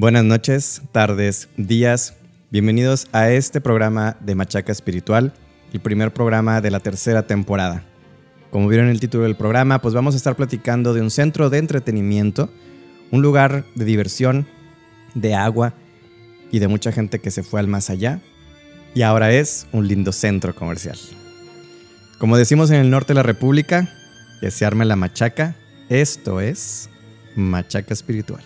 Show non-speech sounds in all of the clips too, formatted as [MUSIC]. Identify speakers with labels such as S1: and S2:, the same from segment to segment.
S1: Buenas noches, tardes, días. Bienvenidos a este programa de Machaca Espiritual, el primer programa de la tercera temporada. Como vieron el título del programa, pues vamos a estar platicando de un centro de entretenimiento, un lugar de diversión, de agua y de mucha gente que se fue al más allá. Y ahora es un lindo centro comercial. Como decimos en el norte de la República, que se arme la machaca, esto es Machaca Espiritual.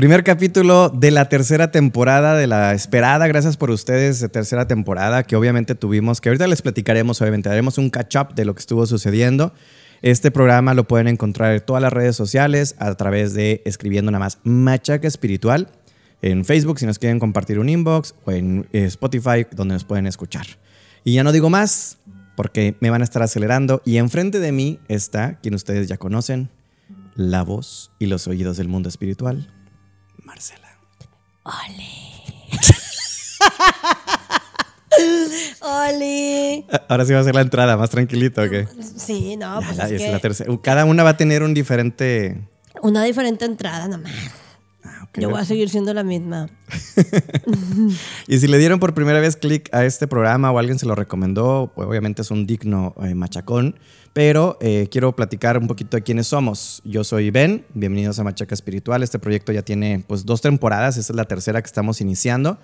S1: Primer capítulo de la tercera temporada, de la esperada, gracias por ustedes, de tercera temporada, que obviamente tuvimos, que ahorita les platicaremos, obviamente, haremos un catch-up de lo que estuvo sucediendo. Este programa lo pueden encontrar en todas las redes sociales a través de escribiendo nada más Machaca Espiritual en Facebook si nos quieren compartir un inbox o en eh, Spotify donde nos pueden escuchar. Y ya no digo más porque me van a estar acelerando y enfrente de mí está quien ustedes ya conocen, la voz y los oídos del mundo espiritual, Marcela.
S2: ¡Ole! [LAUGHS] ¡Ole!
S1: Ahora sí va a ser la entrada, más tranquilito, ¿o qué?
S2: Sí, no, pues
S1: Ya,
S2: es
S1: es
S2: que
S1: la tercera. Cada una va a tener un diferente.
S2: una diferente entrada nomás.
S1: Ah, ok.
S2: Yo voy a seguir siendo la misma. [LAUGHS]
S1: Y si le dieron por primera vez clic a este programa o alguien se lo recomendó, pues obviamente es un digno eh, machacón. Pero eh, quiero platicar un poquito de quiénes somos. Yo soy Ben, bienvenidos a Machaca Espiritual. Este proyecto ya tiene pues dos temporadas, esta es la tercera que estamos iniciando.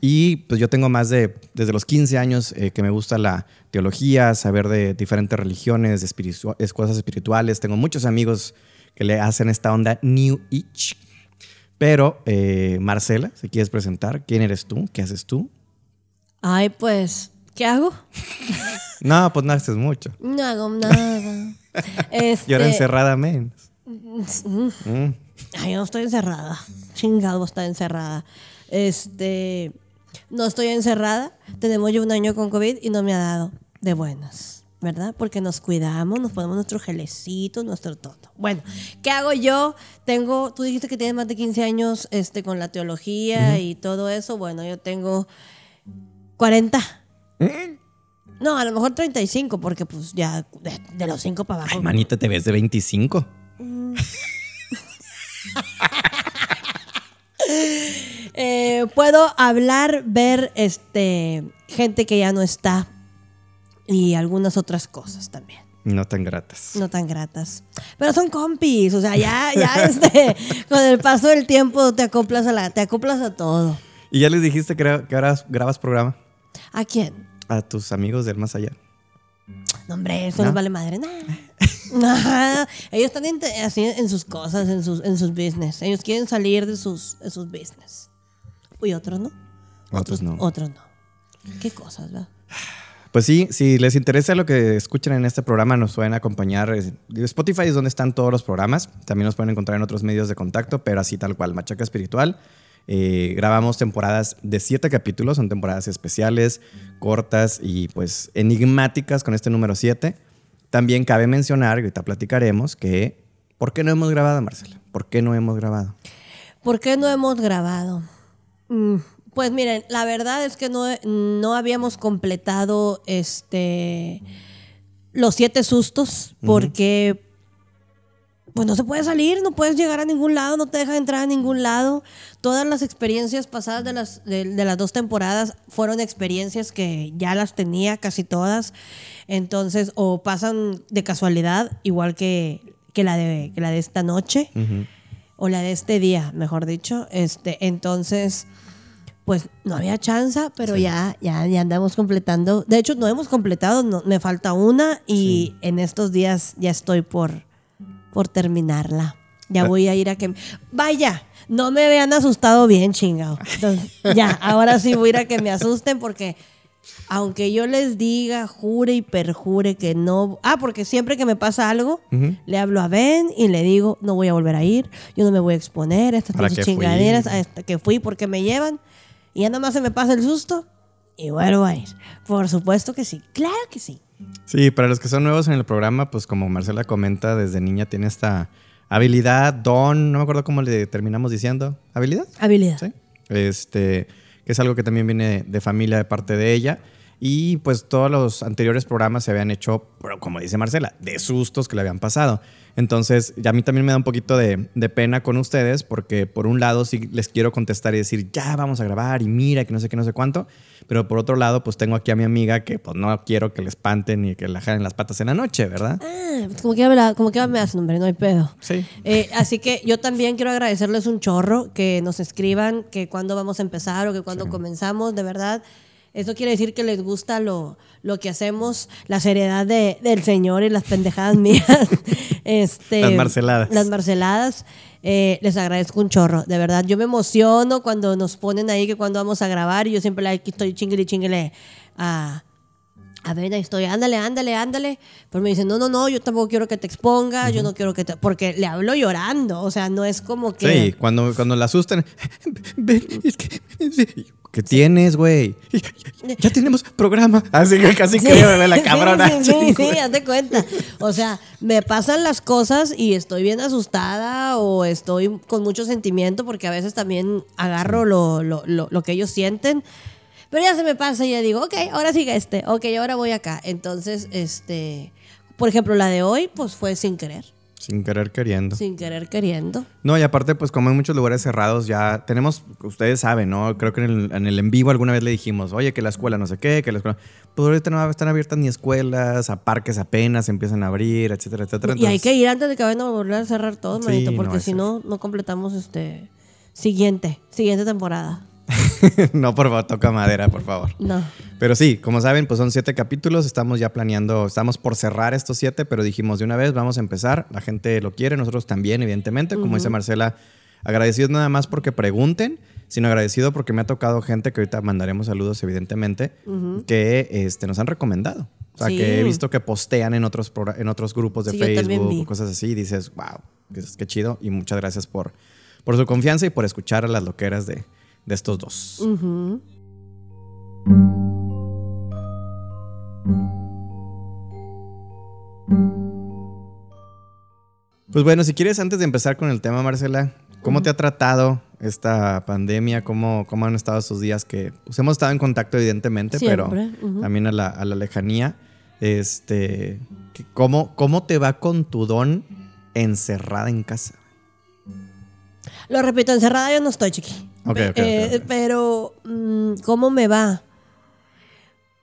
S1: Y pues yo tengo más de, desde los 15 años eh, que me gusta la teología, saber de diferentes religiones, de espiritu- es cosas espirituales. Tengo muchos amigos que le hacen esta onda New Age. Pero, eh, Marcela, si quieres presentar, ¿quién eres tú? ¿Qué haces tú?
S2: Ay, pues, ¿qué hago? [LAUGHS]
S1: No, pues no haces mucho.
S2: No hago nada. [LAUGHS] Este,
S1: Y ahora encerrada menos. Mm.
S2: Ay, yo no estoy encerrada. Chingado, está encerrada. Este. No estoy encerrada. Tenemos ya un año con COVID y no me ha dado de buenas. ¿Verdad? Porque nos cuidamos, nos ponemos nuestro gelecito, nuestro todo. Bueno, ¿qué hago yo? Tengo, tú dijiste que tienes más de 15 años este, con la teología y todo eso. Bueno, yo tengo 40. No, a lo mejor 35, porque pues ya de, de los 5 para abajo.
S1: Ay, manita, te ves de 25. [LAUGHS]
S2: Eh, puedo hablar, ver este gente que ya no está y algunas otras cosas también.
S1: No tan gratas.
S2: No tan gratas. Pero son compis, o sea, ya, ya [LAUGHS] este, con el paso del tiempo te acoplas a la, te acoplas a todo.
S1: ¿Y ya les dijiste que, gra- que ahora grabas programa?
S2: ¿A quién?
S1: A tus amigos del más allá.
S2: No, hombre, eso
S1: ¿No?
S2: les vale madre. Nah, [LAUGHS] Ellos están en- así en sus cosas, en sus, en sus business. Ellos quieren salir de sus, de sus business. Y otros no.
S1: Otros no.
S2: Otros no. Qué cosas, ¿verdad?
S1: Pues sí, si les interesa lo que escuchan en este programa, nos pueden acompañar. Spotify es donde están todos los programas. También nos pueden encontrar en otros medios de contacto, pero así tal cual, Machaca Espiritual. Eh, grabamos temporadas de siete capítulos, son temporadas especiales, cortas y pues enigmáticas con este número 7. También cabe mencionar, ahorita platicaremos, que ¿por qué no hemos grabado, Marcela? ¿Por qué no hemos grabado?
S2: ¿Por qué no hemos grabado? Mm, Pues miren, la verdad es que no, no habíamos completado este los siete sustos porque pues no se puede salir, no puedes llegar a ningún lado, no te dejan entrar a ningún lado. Todas las experiencias pasadas de las, de, de las dos temporadas fueron experiencias que ya las tenía casi todas. Entonces, o pasan de casualidad, igual que, que, la, de, que la de esta noche o la de este día, mejor dicho. Este, entonces, pues no había chance, pero ya, ya, ya andamos completando. De hecho, no hemos completado, no- me falta una y en estos días ya estoy por, por terminarla. Ya
S1: Ah.
S2: voy a ir a que... Vaya, no me vean asustado bien, chingado. Entonces, ya, ahora sí voy a ir a que me asusten porque Aunque yo les diga, jure y perjure que no. Ah, porque siempre que me pasa algo, le hablo a Ben y le digo, no voy a volver a ir, yo no me voy a exponer a estas
S1: ¿Para
S2: pinches
S1: qué fui?
S2: chingaderas, hasta que fui porque me llevan. Y ya nada más se me pasa el susto y vuelvo a ir. Por supuesto que sí, claro que sí.
S1: Sí, para los que son nuevos en el programa, pues como Marcela comenta, desde niña tiene esta habilidad, don, no me acuerdo cómo le terminamos diciendo, habilidad.
S2: Habilidad.
S1: Sí. Este, que es algo que también viene de familia de parte de ella. Y pues todos los anteriores programas se habían hecho, pero como dice Marcela, de sustos que le habían pasado. Entonces, ya a mí también me da un poquito de, de pena con ustedes, porque por un lado sí les quiero contestar y decir, ya vamos a grabar y mira, que no sé qué, no sé cuánto. Pero por otro lado, pues tengo aquí a mi amiga que pues no quiero que le espanten ni que le jalen las patas en la noche, ¿verdad?
S2: Ah, como que me, como que me hacen, hombre, no hay pedo.
S1: Sí.
S2: Eh, así que yo también quiero agradecerles un chorro que nos escriban que cuándo vamos a empezar o que cuándo comenzamos, de verdad. Eso quiere decir que les gusta lo, lo que hacemos, la seriedad de- del Señor y las pendejadas [LAUGHS] mías. este,
S1: Las marceladas.
S2: Las marceladas. Eh, les agradezco un chorro, de verdad. Yo me emociono cuando nos ponen ahí que cuando vamos a grabar y yo siempre like, estoy chinguele, chinguele a, a ver, ahí estoy, ándale, ándale, ándale. Pero me dicen, no, no, no, yo tampoco quiero que te exponga, yo no quiero que te... Porque le hablo llorando, o sea, no es como que...
S1: Sí, cuando, cuando la asustan, [LAUGHS] ven, es que... ¿Qué tienes, güey? Ya tenemos programa. Así que casi
S2: Sí,
S1: que me la cabrona.
S2: Sí, sí, sí, haz de cuenta. O sea, me pasan las cosas y estoy bien asustada o estoy con mucho sentimiento porque a veces también agarro lo, lo, lo, lo que ellos sienten. Pero ya se me pasa y ya digo, ok, ahora sigue este, ok, ahora voy acá. Entonces, este, por ejemplo, la de hoy, pues fue sin querer,
S1: Sin querer queriendo.
S2: sin querer queriendo.
S1: No, y aparte, pues como en muchos lugares cerrados ya tenemos, ustedes saben, ¿no? Creo que en el, en el en vivo alguna vez le dijimos, oye, que la escuela no sé qué, que la escuela... Pues ahorita no están abiertas ni escuelas, a parques apenas empiezan a abrir, etcétera, etcétera.
S2: y hay que ir antes de que vayan a volver a cerrar todo,
S1: Sí,
S2: manito, porque si no, no completamos este siguiente, siguiente temporada. [LAUGHS]
S1: no, por favor, toca madera, por favor.
S2: No.
S1: Pero sí, como saben, pues son siete capítulos. Estamos ya planeando, estamos por cerrar estos siete, pero dijimos de una vez, vamos a empezar. La gente lo quiere, nosotros también, evidentemente. Como dice Marcela, agradecidos nada más porque pregunten, sino agradecido porque me ha tocado gente que ahorita mandaremos saludos, evidentemente, que este, nos han recomendado. O sea,
S2: Sí.
S1: que he visto que postean en otros, en otros grupos de
S2: Sí,
S1: Facebook cosas así. Y dices, wow, qué, qué chido. Y muchas gracias por, por su confianza y por escuchar a las loqueras de, de estos dos. Pues bueno, si quieres, antes de empezar con el tema, Marcela, ¿cómo te ha tratado esta pandemia? ¿Cómo, cómo han estado estos días que pues, hemos estado en contacto, evidentemente,
S2: Siempre,
S1: pero también a la, a la lejanía? Este, ¿cómo, ¿Cómo te va con tu don encerrada en casa?
S2: Lo repito, encerrada yo no estoy, chiqui. Eh,
S1: ok.
S2: Pero, mm, ¿cómo me va?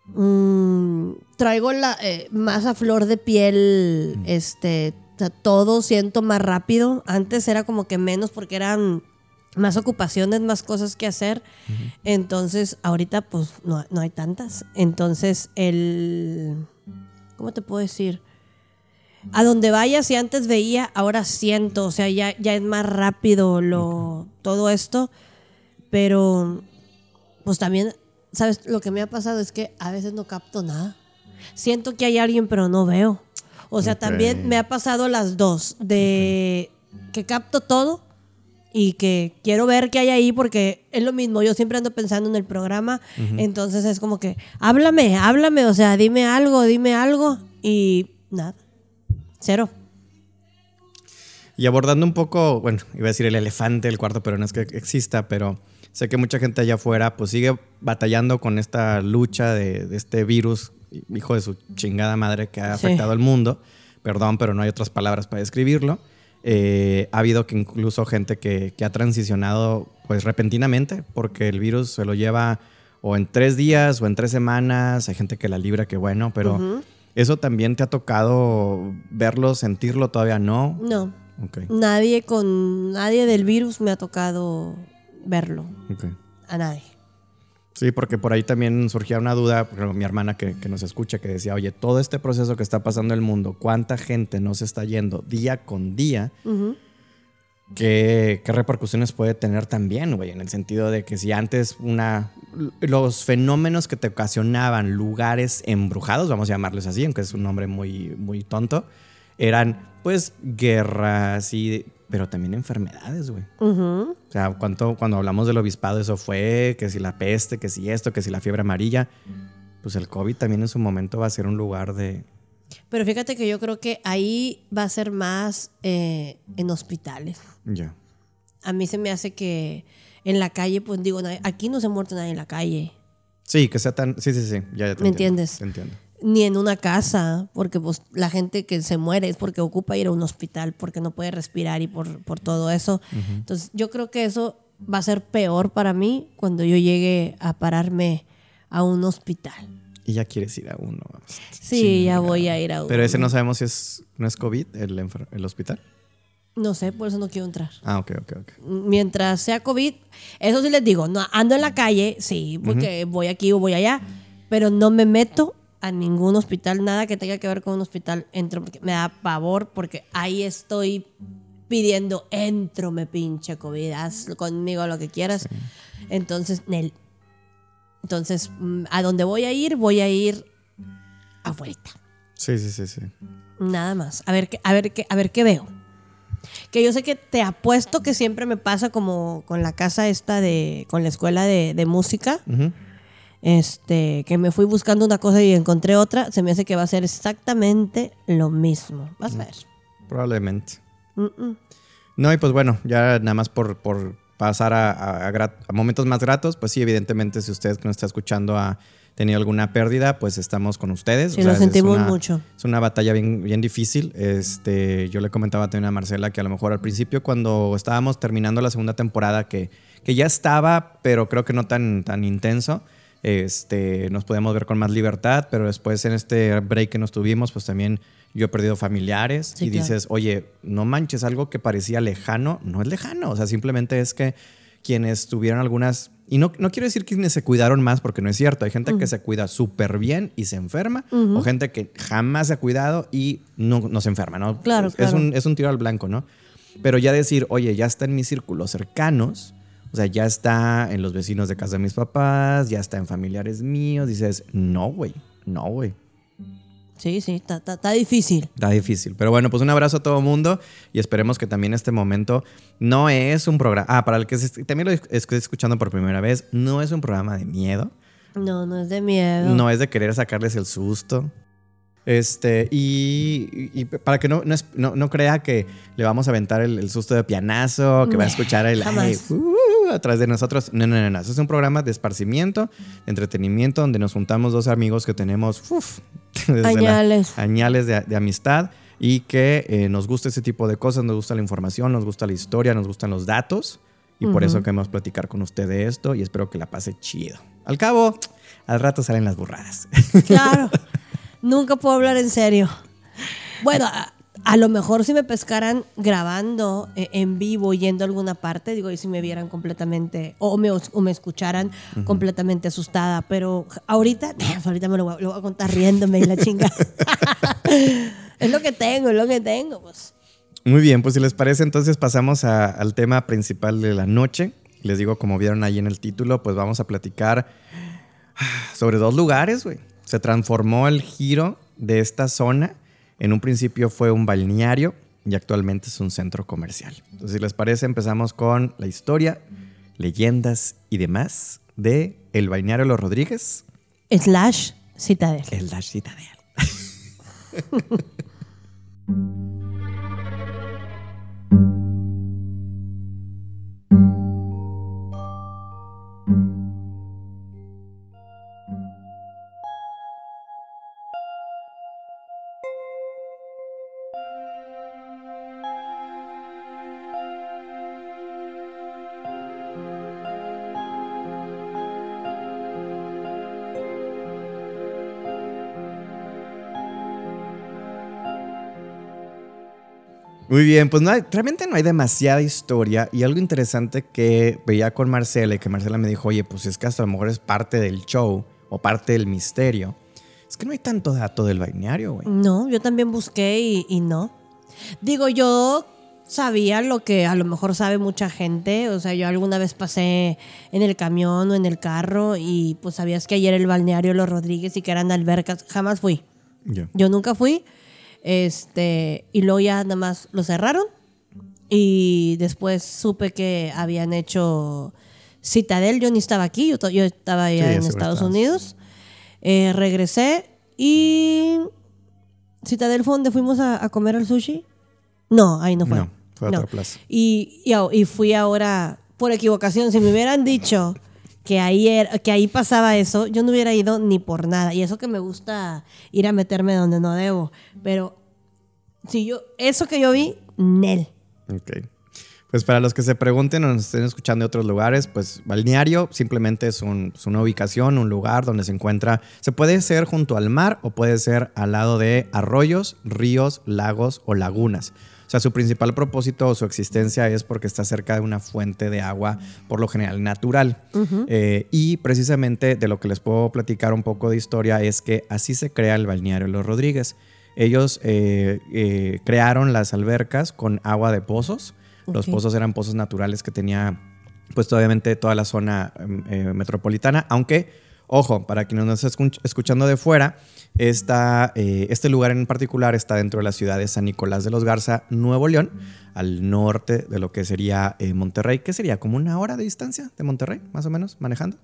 S2: Mm, traigo la eh, más a flor de piel, este, todo siento más rápido. Antes era como que menos porque eran más ocupaciones, más cosas que hacer. Entonces, ahorita pues no, no hay tantas. Entonces, el... ¿Cómo te puedo decir? A donde vaya, si antes veía, ahora siento, o sea, ya, ya es más rápido lo, todo esto, pero pues también, ¿sabes? Lo que me ha pasado es que a veces no capto nada. Siento que hay alguien, pero no veo. O sea, también me ha pasado las dos, de que capto todo y que quiero ver qué hay ahí porque es lo mismo, yo siempre ando pensando en el programa, entonces es como que, háblame, háblame, o sea, dime algo, dime algo y nada, cero.
S1: Y abordando un poco, bueno, iba a decir el elefante del cuarto, pero no es que exista, pero sé que mucha gente allá afuera pues sigue batallando con esta lucha de, de este virus, hijo de su chingada madre, que ha
S2: Sí.
S1: afectado al mundo. Perdón, pero no hay otras palabras para describirlo. Eh, ha habido que incluso gente que, que ha transicionado pues repentinamente, porque el virus se lo lleva o en tres días o en tres semanas. Hay gente que la libra, que bueno, pero
S2: Ujú.
S1: eso también te ha tocado verlo, sentirlo, todavía no.
S2: No,
S1: Ok.
S2: nadie con nadie del virus me ha tocado verlo, a nadie.
S1: Sí, porque por ahí también surgía una duda, mi hermana que, que nos escucha, que decía, oye, todo este proceso que está pasando en el mundo, ¿cuánta gente no se está yendo día con día? Qué, qué repercusiones puede tener también, güey, en el sentido de que si antes una los fenómenos que te ocasionaban lugares embrujados, vamos a llamarles así, aunque es un nombre muy, muy tonto, eran pues guerras y pero también enfermedades, güey. O sea, cuando, cuando hablamos del obispado, eso fue, que si la peste, que si esto, que si la fiebre amarilla, pues el COVID también en su momento va a ser un lugar de...
S2: Pero fíjate que yo creo que ahí va a ser más eh, en hospitales.
S1: Ya.
S2: A mí se me hace que en la calle, pues digo, aquí no se muerto nadie en la calle.
S1: Sí, que sea tan... Sí, sí, sí. Ya,
S2: ¿Me entiendes?
S1: Te entiendo.
S2: Ni en una casa, porque pues la gente que se muere es porque ocupa ir a un hospital, porque no puede respirar y por, por todo eso. Entonces yo creo que eso va a ser peor para mí cuando yo llegue a pararme a un hospital.
S1: Y ya quieres ir a uno.
S2: Sí, ya voy a ir a uno.
S1: Pero ese no sabemos si es, no es COVID, el, el hospital.
S2: No sé, por eso no quiero entrar.
S1: Ah, ok, ok, ok.
S2: Mientras sea COVID, eso sí les digo, no ando en la calle, sí, porque voy aquí o voy allá, pero no me meto a ningún hospital, nada que tenga que ver con un hospital, entro porque me da pavor, porque ahí estoy pidiendo, entro, me pinche COVID, haz conmigo lo que quieras. Entonces, Nel. Entonces, mm, a donde voy a ir, voy a ir afuera.
S1: Sí, sí, sí, sí.
S2: Nada más. A ver, a ver, qué, a ver qué veo. Que yo sé que te apuesto que siempre me pasa como con la casa esta de, con la escuela de, música. Este, que me fui buscando una cosa y encontré otra, se me hace que va a ser exactamente lo mismo. Vas a ver.
S1: Probablemente. No, y pues bueno, ya nada más por, por pasar a, a, momentos más gratos, pues sí, evidentemente, si usted que nos está escuchando a tenido alguna pérdida, pues estamos con ustedes.
S2: Sí, lo sentimos mucho.
S1: Es una batalla bien, bien difícil. Este, yo le comentaba también a Marcela que a lo mejor al principio, cuando estábamos terminando la segunda temporada, que, que ya estaba, pero creo que no tan, tan intenso, este, nos podíamos ver con más libertad, pero después en este break que nos tuvimos, pues también yo he perdido familiares y dices, oye, no manches, algo que parecía lejano, no es lejano, o sea, simplemente es que quienes tuvieron algunas y no, no quiero decir quienes se cuidaron más, porque no es cierto. Hay gente que se cuida súper bien y se enferma, o gente que jamás se ha cuidado y no, no se enferma, ¿no?
S2: Claro,
S1: es, Un, es un tiro al blanco, ¿no? Pero ya decir, oye, ya está en mis círculos cercanos, o sea, ya está en los vecinos de casa de mis papás, ya está en familiares míos, dices, no, güey, no, güey.
S2: Sí, sí, está difícil.
S1: Está difícil. Pero bueno, pues un abrazo a todo mundo y esperemos que también este momento no es un programa. Ah, para el que también lo estoy escuchando por primera vez, no es un programa de miedo.
S2: No, no es de miedo.
S1: No es de querer sacarles el susto. Este, y, para que no, no, no, crea que le vamos a aventar el, susto de pianazo, que va a escuchar el uh, atrás de nosotros. No, no, no, no. Eso es un programa de esparcimiento, de entretenimiento, donde nos juntamos dos amigos que tenemos [LAUGHS]
S2: añales,
S1: añales de, amistad y que eh, nos gusta ese tipo de cosas, nos gusta la información, nos gusta la historia, nos gustan los datos. Y por eso queremos platicar con usted de esto y espero que la pase chido. Al cabo, al rato salen las burradas.
S2: Claro. [LAUGHS] Nunca puedo hablar en serio. Bueno, a, lo mejor si me pescaran grabando eh, en vivo, yendo a alguna parte, digo, y si me vieran completamente, o me, me escucharan completamente asustada, pero ahorita, [LAUGHS] ahorita me lo voy, a contar riéndome y la chinga. [LAUGHS] es lo que tengo, es lo que tengo, pues.
S1: Muy bien, pues si les parece, entonces pasamos al tema principal de la noche. Les digo, como vieron ahí en el título, pues vamos a platicar sobre dos lugares, güey se transformó el giro de esta zona. En un principio fue un balneario y actualmente es un centro comercial. Entonces, si les parece, empezamos con la historia, leyendas y demás de el balneario Los Rodríguez.
S2: Slash Citadel.
S1: Slash Citadel. [LAUGHS] Muy bien, pues no realmente no hay demasiada historia y algo interesante que veía con Marcela y que Marcela me dijo, oye, pues es que hasta a lo mejor es parte del show o parte del misterio. Es que no hay tanto dato del balneario, güey.
S2: No, yo también busqué y, no. Digo, yo sabía lo que a lo mejor sabe mucha gente. O sea, yo alguna vez pasé en el camión o en el carro y pues sabías que ayer el balneario Los Rodríguez y que eran albercas. Jamás fui. Yo nunca fui. Este, y luego ya nada más lo cerraron. Y después supe que habían hecho Citadel. Yo ni estaba aquí, yo, yo estaba allá en Estados Unidos. Eh, regresé y. Citadel fue donde fuimos a, comer al sushi. No, ahí no fue. No, fue a otra plaza. Y, y, fui ahora por equivocación. Si me hubieran dicho que ahí, que ahí pasaba eso, yo no hubiera ido ni por nada. Y eso que me gusta ir a meterme donde no debo. Pero si yo, eso que yo vi, Nel.
S1: Ok. Pues para los que se pregunten o nos estén escuchando de otros lugares, pues balneario simplemente es, una ubicación, un lugar donde se encuentra, se puede ser junto al mar o puede ser al lado de arroyos, ríos, lagos o lagunas. O sea, su principal propósito o su existencia es porque está cerca de una fuente de agua, por lo general natural. Eh, y precisamente de lo que les puedo platicar un poco de historia es que así se crea el balneario Los Rodríguez. Ellos eh, eh, crearon las albercas con agua de pozos. Los pozos eran pozos naturales que tenía, pues obviamente toda la zona em, metropolitana, aunque, ojo, para quienes nos están escuchando de fuera, eh, este lugar en particular está dentro de la ciudad de San Nicolás de los Garza, Nuevo León, al norte de lo que sería eh, Monterrey, que sería como una hora de distancia de Monterrey, más o menos, manejando.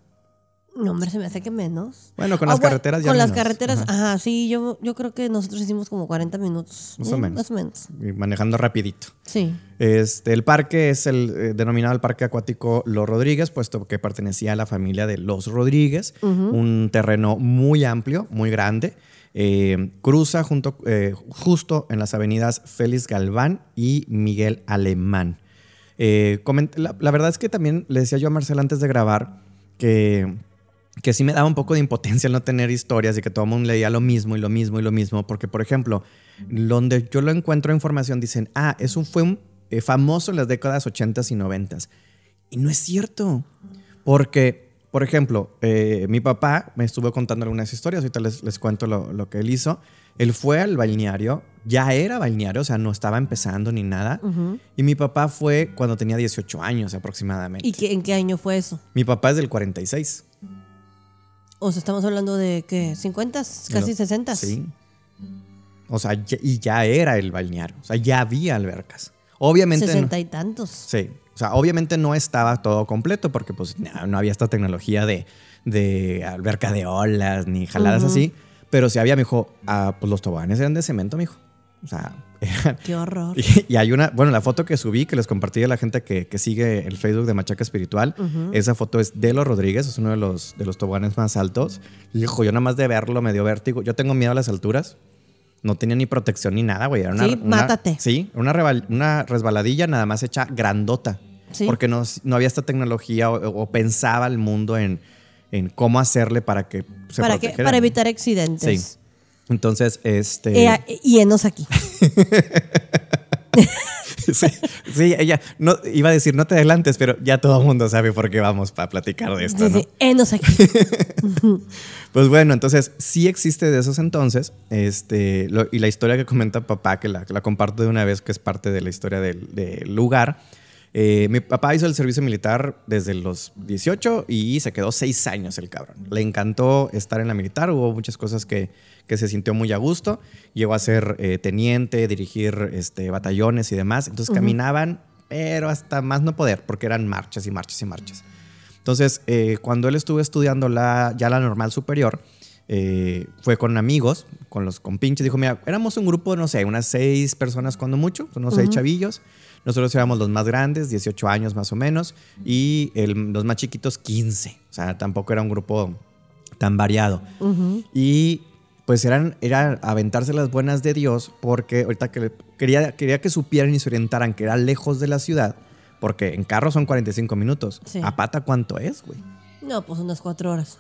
S2: No, hombre, se me hace que menos.
S1: Bueno, con las ah, carreteras ya
S2: Con las carreteras, ajá. sí, yo, yo creo que nosotros hicimos como 40 minutos.
S1: Más o menos.
S2: Más o menos.
S1: Y manejando rapidito.
S2: Sí.
S1: Este, el parque es el eh, denominado el Parque Acuático Los Rodríguez, puesto que pertenecía a la familia de Los Rodríguez. Un terreno muy amplio, muy grande. Eh, cruza junto, eh, justo en las avenidas Félix Galván y Miguel Alemán. La, la verdad es que también le decía yo a Marcel antes de grabar que que sí me daba un poco de impotencia el no tener historias y que todo el mundo leía lo mismo y lo mismo y lo mismo, porque por ejemplo, donde yo lo encuentro información dicen, ah, eso fue un, eh, famoso en las décadas 80 y 90 Y no es cierto, porque, por ejemplo, eh, mi papá me estuvo contando algunas historias, ahorita les, les cuento lo, que él hizo. Él fue al balneario, ya era balneario, o sea, no estaba empezando ni nada. Y mi papá fue cuando tenía 18 años aproximadamente.
S2: ¿Y en qué año fue eso?
S1: Mi papá es del 46.
S2: O sea, estamos hablando de que 50, casi 60.
S1: Sí. O sea, y ya era el balneario. O sea, ya había albercas. Obviamente.
S2: 60 y tantos.
S1: Sí. O sea, obviamente no estaba todo completo porque pues no, había esta tecnología de, de, alberca de olas ni jaladas así. Pero sí había, mijo, ah, pues los toboganes eran de cemento, mijo. O sea,
S2: Qué horror. [LAUGHS]
S1: Y, hay una, bueno, la foto que subí, que les compartí a la gente que, sigue el Facebook de Machaca Espiritual, esa foto es de los Rodríguez, es uno de los, de los toboganes más altos. Hijo, yo nada más de verlo me dio vértigo. Yo tengo miedo a las alturas. No tenía ni protección ni nada, güey. Era
S2: sí, mátate.
S1: Sí, una, una resbaladilla nada más hecha grandota. Porque no, no había esta tecnología o, pensaba el mundo en, en cómo hacerle para que
S2: se para Para evitar accidentes.
S1: Sí. Entonces, este.
S2: Eh, y enos aquí. [LAUGHS]
S1: sí, ella no, iba a decir no te adelantes, pero ya todo el mundo sabe por qué vamos para platicar de esto. Sí,
S2: enos aquí. [LAUGHS]
S1: pues bueno, entonces sí existe de esos entonces. Este, y la historia que comenta papá, que la, comparto de una vez, que es parte de la historia del, del lugar eh, mi papá hizo el servicio militar desde los 18 y se quedó seis años el cabrón. Le encantó estar en la militar, hubo muchas cosas que, que se sintió muy a gusto. Llegó a ser eh, teniente, dirigir este, batallones y demás. Entonces caminaban, pero hasta más no poder, porque eran marchas y marchas y marchas. Entonces, eh, cuando él estuvo estudiando la, ya la normal superior, fue con amigos, con los compinches. Dijo, mira, éramos un grupo, no sé, unas seis personas cuando mucho, unos seis chavillos. Nosotros éramos los más grandes, 18 años más o menos, y los más chiquitos 15. O sea, tampoco era un grupo tan variado. Y pues eran, era aventarse las buenas de Dios porque ahorita que quería, quería que supieran y se orientaran que era lejos de la ciudad, porque en carro son 45 minutos. ¿A pata cuánto es, güey?
S2: No, pues unas cuatro horas.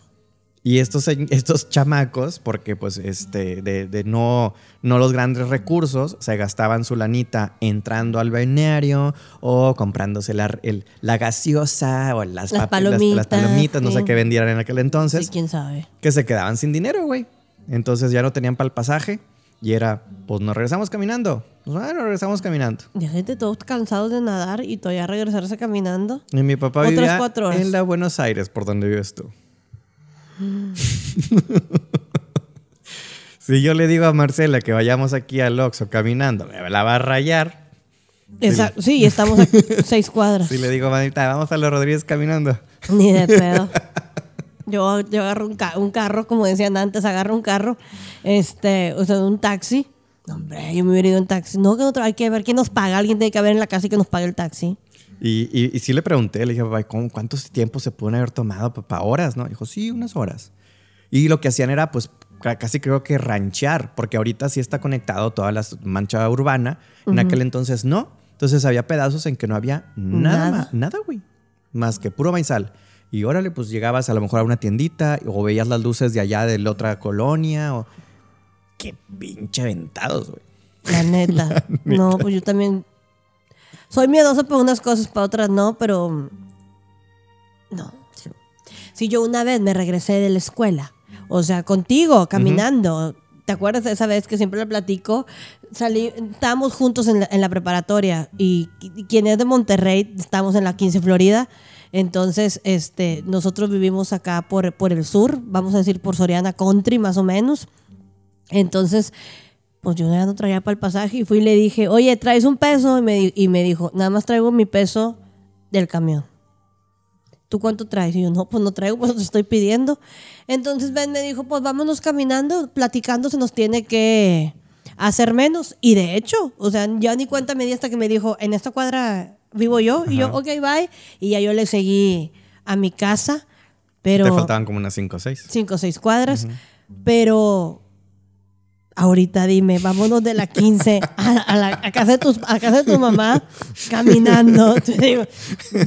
S1: Y estos, estos chamacos, porque pues este, de, no, no los grandes recursos, se gastaban su lanita entrando al balneario o comprándose la, la gaseosa o las,
S2: palomitas,
S1: palomitas no sé qué vendieran en aquel entonces.
S2: Sí, quién sabe.
S1: Que se quedaban sin dinero, güey. Entonces ya no tenían para el pasaje. Y era, pues nos regresamos caminando. Pues bueno, regresamos caminando.
S2: Ya gente todos cansados de nadar y todavía regresarse caminando.
S1: Y mi papá
S2: Otras
S1: vivía
S2: cuatro horas.
S1: en la Buenos Aires, por donde vives tú. [LAUGHS] si yo le digo a Marcela que vayamos aquí al Oxxo caminando, me la va a rayar.
S2: Esa- sí, estamos a [LAUGHS] seis cuadras.
S1: Si le digo, manita, vamos a los Rodríguez caminando.
S2: Ni de pedo. [LAUGHS] Yo, yo agarro un, ca- un carro, como decían antes, agarro un carro, este, o sea, un taxi. No, hombre, yo me hubiera ido en taxi. No, que no, hay que ver quién nos paga. Alguien tiene que haber en la casa y que nos pague el taxi.
S1: Y, y, y sí le pregunté, le dije, papá, ¿cómo- ¿cuánto tiempo se pueden haber tomado? Para horas, ¿no? Dijo, sí, unas horas. Y lo que hacían era, pues, ca- casi creo que ranchar, porque ahorita sí está conectado toda la mancha urbana. En aquel entonces no. Entonces había pedazos en que no había nada,
S2: nada,
S1: güey. Más que puro maizal. Y órale, pues llegabas a lo mejor a una tiendita o veías las luces de allá de la otra colonia. O... Qué pinche aventados, güey.
S2: La neta. [LAUGHS] No, pues yo también. Soy miedosa para unas cosas, para otras no, pero. No. Si yo una vez me regresé de la escuela, o sea, contigo, caminando. ¿Te acuerdas de esa vez que siempre le platico? Salí, estábamos juntos en la, en la preparatoria y, y quien es de Monterrey, estamos en la 15 Florida. Entonces, este, nosotros vivimos acá por, por el sur, vamos a decir por Soriana Country más o menos. Entonces, pues yo ya no traía para el pasaje y fui y le dije, oye, ¿traes un peso? Y me, y me dijo, nada más traigo mi peso del camión. ¿Tú cuánto traes? Y yo, no, pues no traigo, pues te estoy pidiendo. Entonces Ben me dijo, pues vámonos caminando, platicando se nos tiene que hacer menos. Y de hecho, o sea, ya ni cuenta me di hasta que me dijo, en esta cuadra vivo yo. Y yo, ok, bye. Y ya yo le seguí a mi casa, pero
S1: Te faltaban como unas 5 o 6.
S2: cinco o seis cuadras, pero ahorita dime, vámonos de la 15 a, a la, a casa, de tus, a casa de tu mamá caminando. [LAUGHS] Te digo,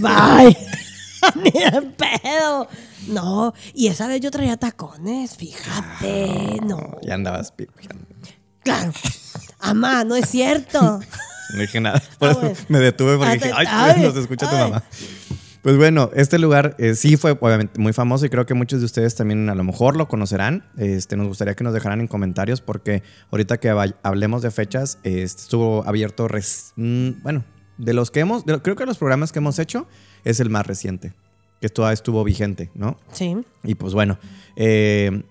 S2: bye. [LAUGHS] Ni de pedo. No, y esa vez yo traía tacones, fíjate, no.
S1: Ya andabas pipiando.
S2: Claro. Amá, no es cierto. [LAUGHS]
S1: No dije nada. [LAUGHS] Por
S2: Ah,
S1: eso me detuve porque
S2: Ah,
S1: dije, ay,
S2: ay, [LAUGHS]
S1: nos escucha tu mamá. Pues bueno, este lugar eh, sí fue obviamente muy famoso y creo que muchos de ustedes también a lo mejor lo conocerán. Este, nos gustaría que nos dejaran en comentarios porque ahorita que hablemos de fechas, este, estuvo abierto, res- mm, bueno, de los que hemos, de lo- creo que los programas que hemos hecho es el más reciente, que todavía estuvo vigente, ¿no?
S2: Sí.
S1: Y pues bueno, eh,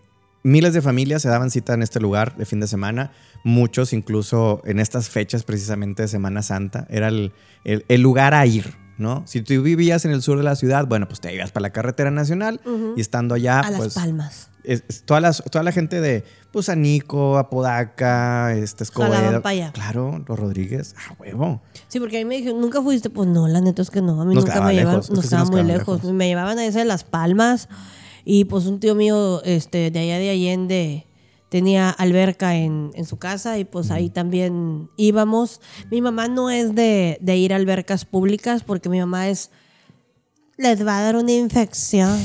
S1: miles de familias se daban cita en este lugar de fin de semana. Muchos incluso en estas fechas precisamente de Semana Santa. Era el, el- el lugar a ir, ¿no? Si tú vivías en el sur de la ciudad, bueno, pues te ibas para la carretera nacional y estando allá,
S2: a
S1: pues...
S2: las palmas.
S1: es- es- toda, las- toda la gente de pues Anico, Apodaca, este Escobedo.
S2: pa' allá.
S1: Claro, los Rodríguez, a huevo.
S2: Sí, porque a mí me dijeron, ¿nunca fuiste? Pues no, la neta es que no. A mí
S1: Nos
S2: nunca me llevaban, nos
S1: sí nos
S2: muy lejos.
S1: lejos.
S2: Me llevaban a ese de Las Palmas y pues un tío mío este, de allá de Allende tenía alberca en, en su casa y pues ahí también íbamos. Mi mamá no es de, de ir a albercas públicas porque mi mamá es, les va a dar una infección.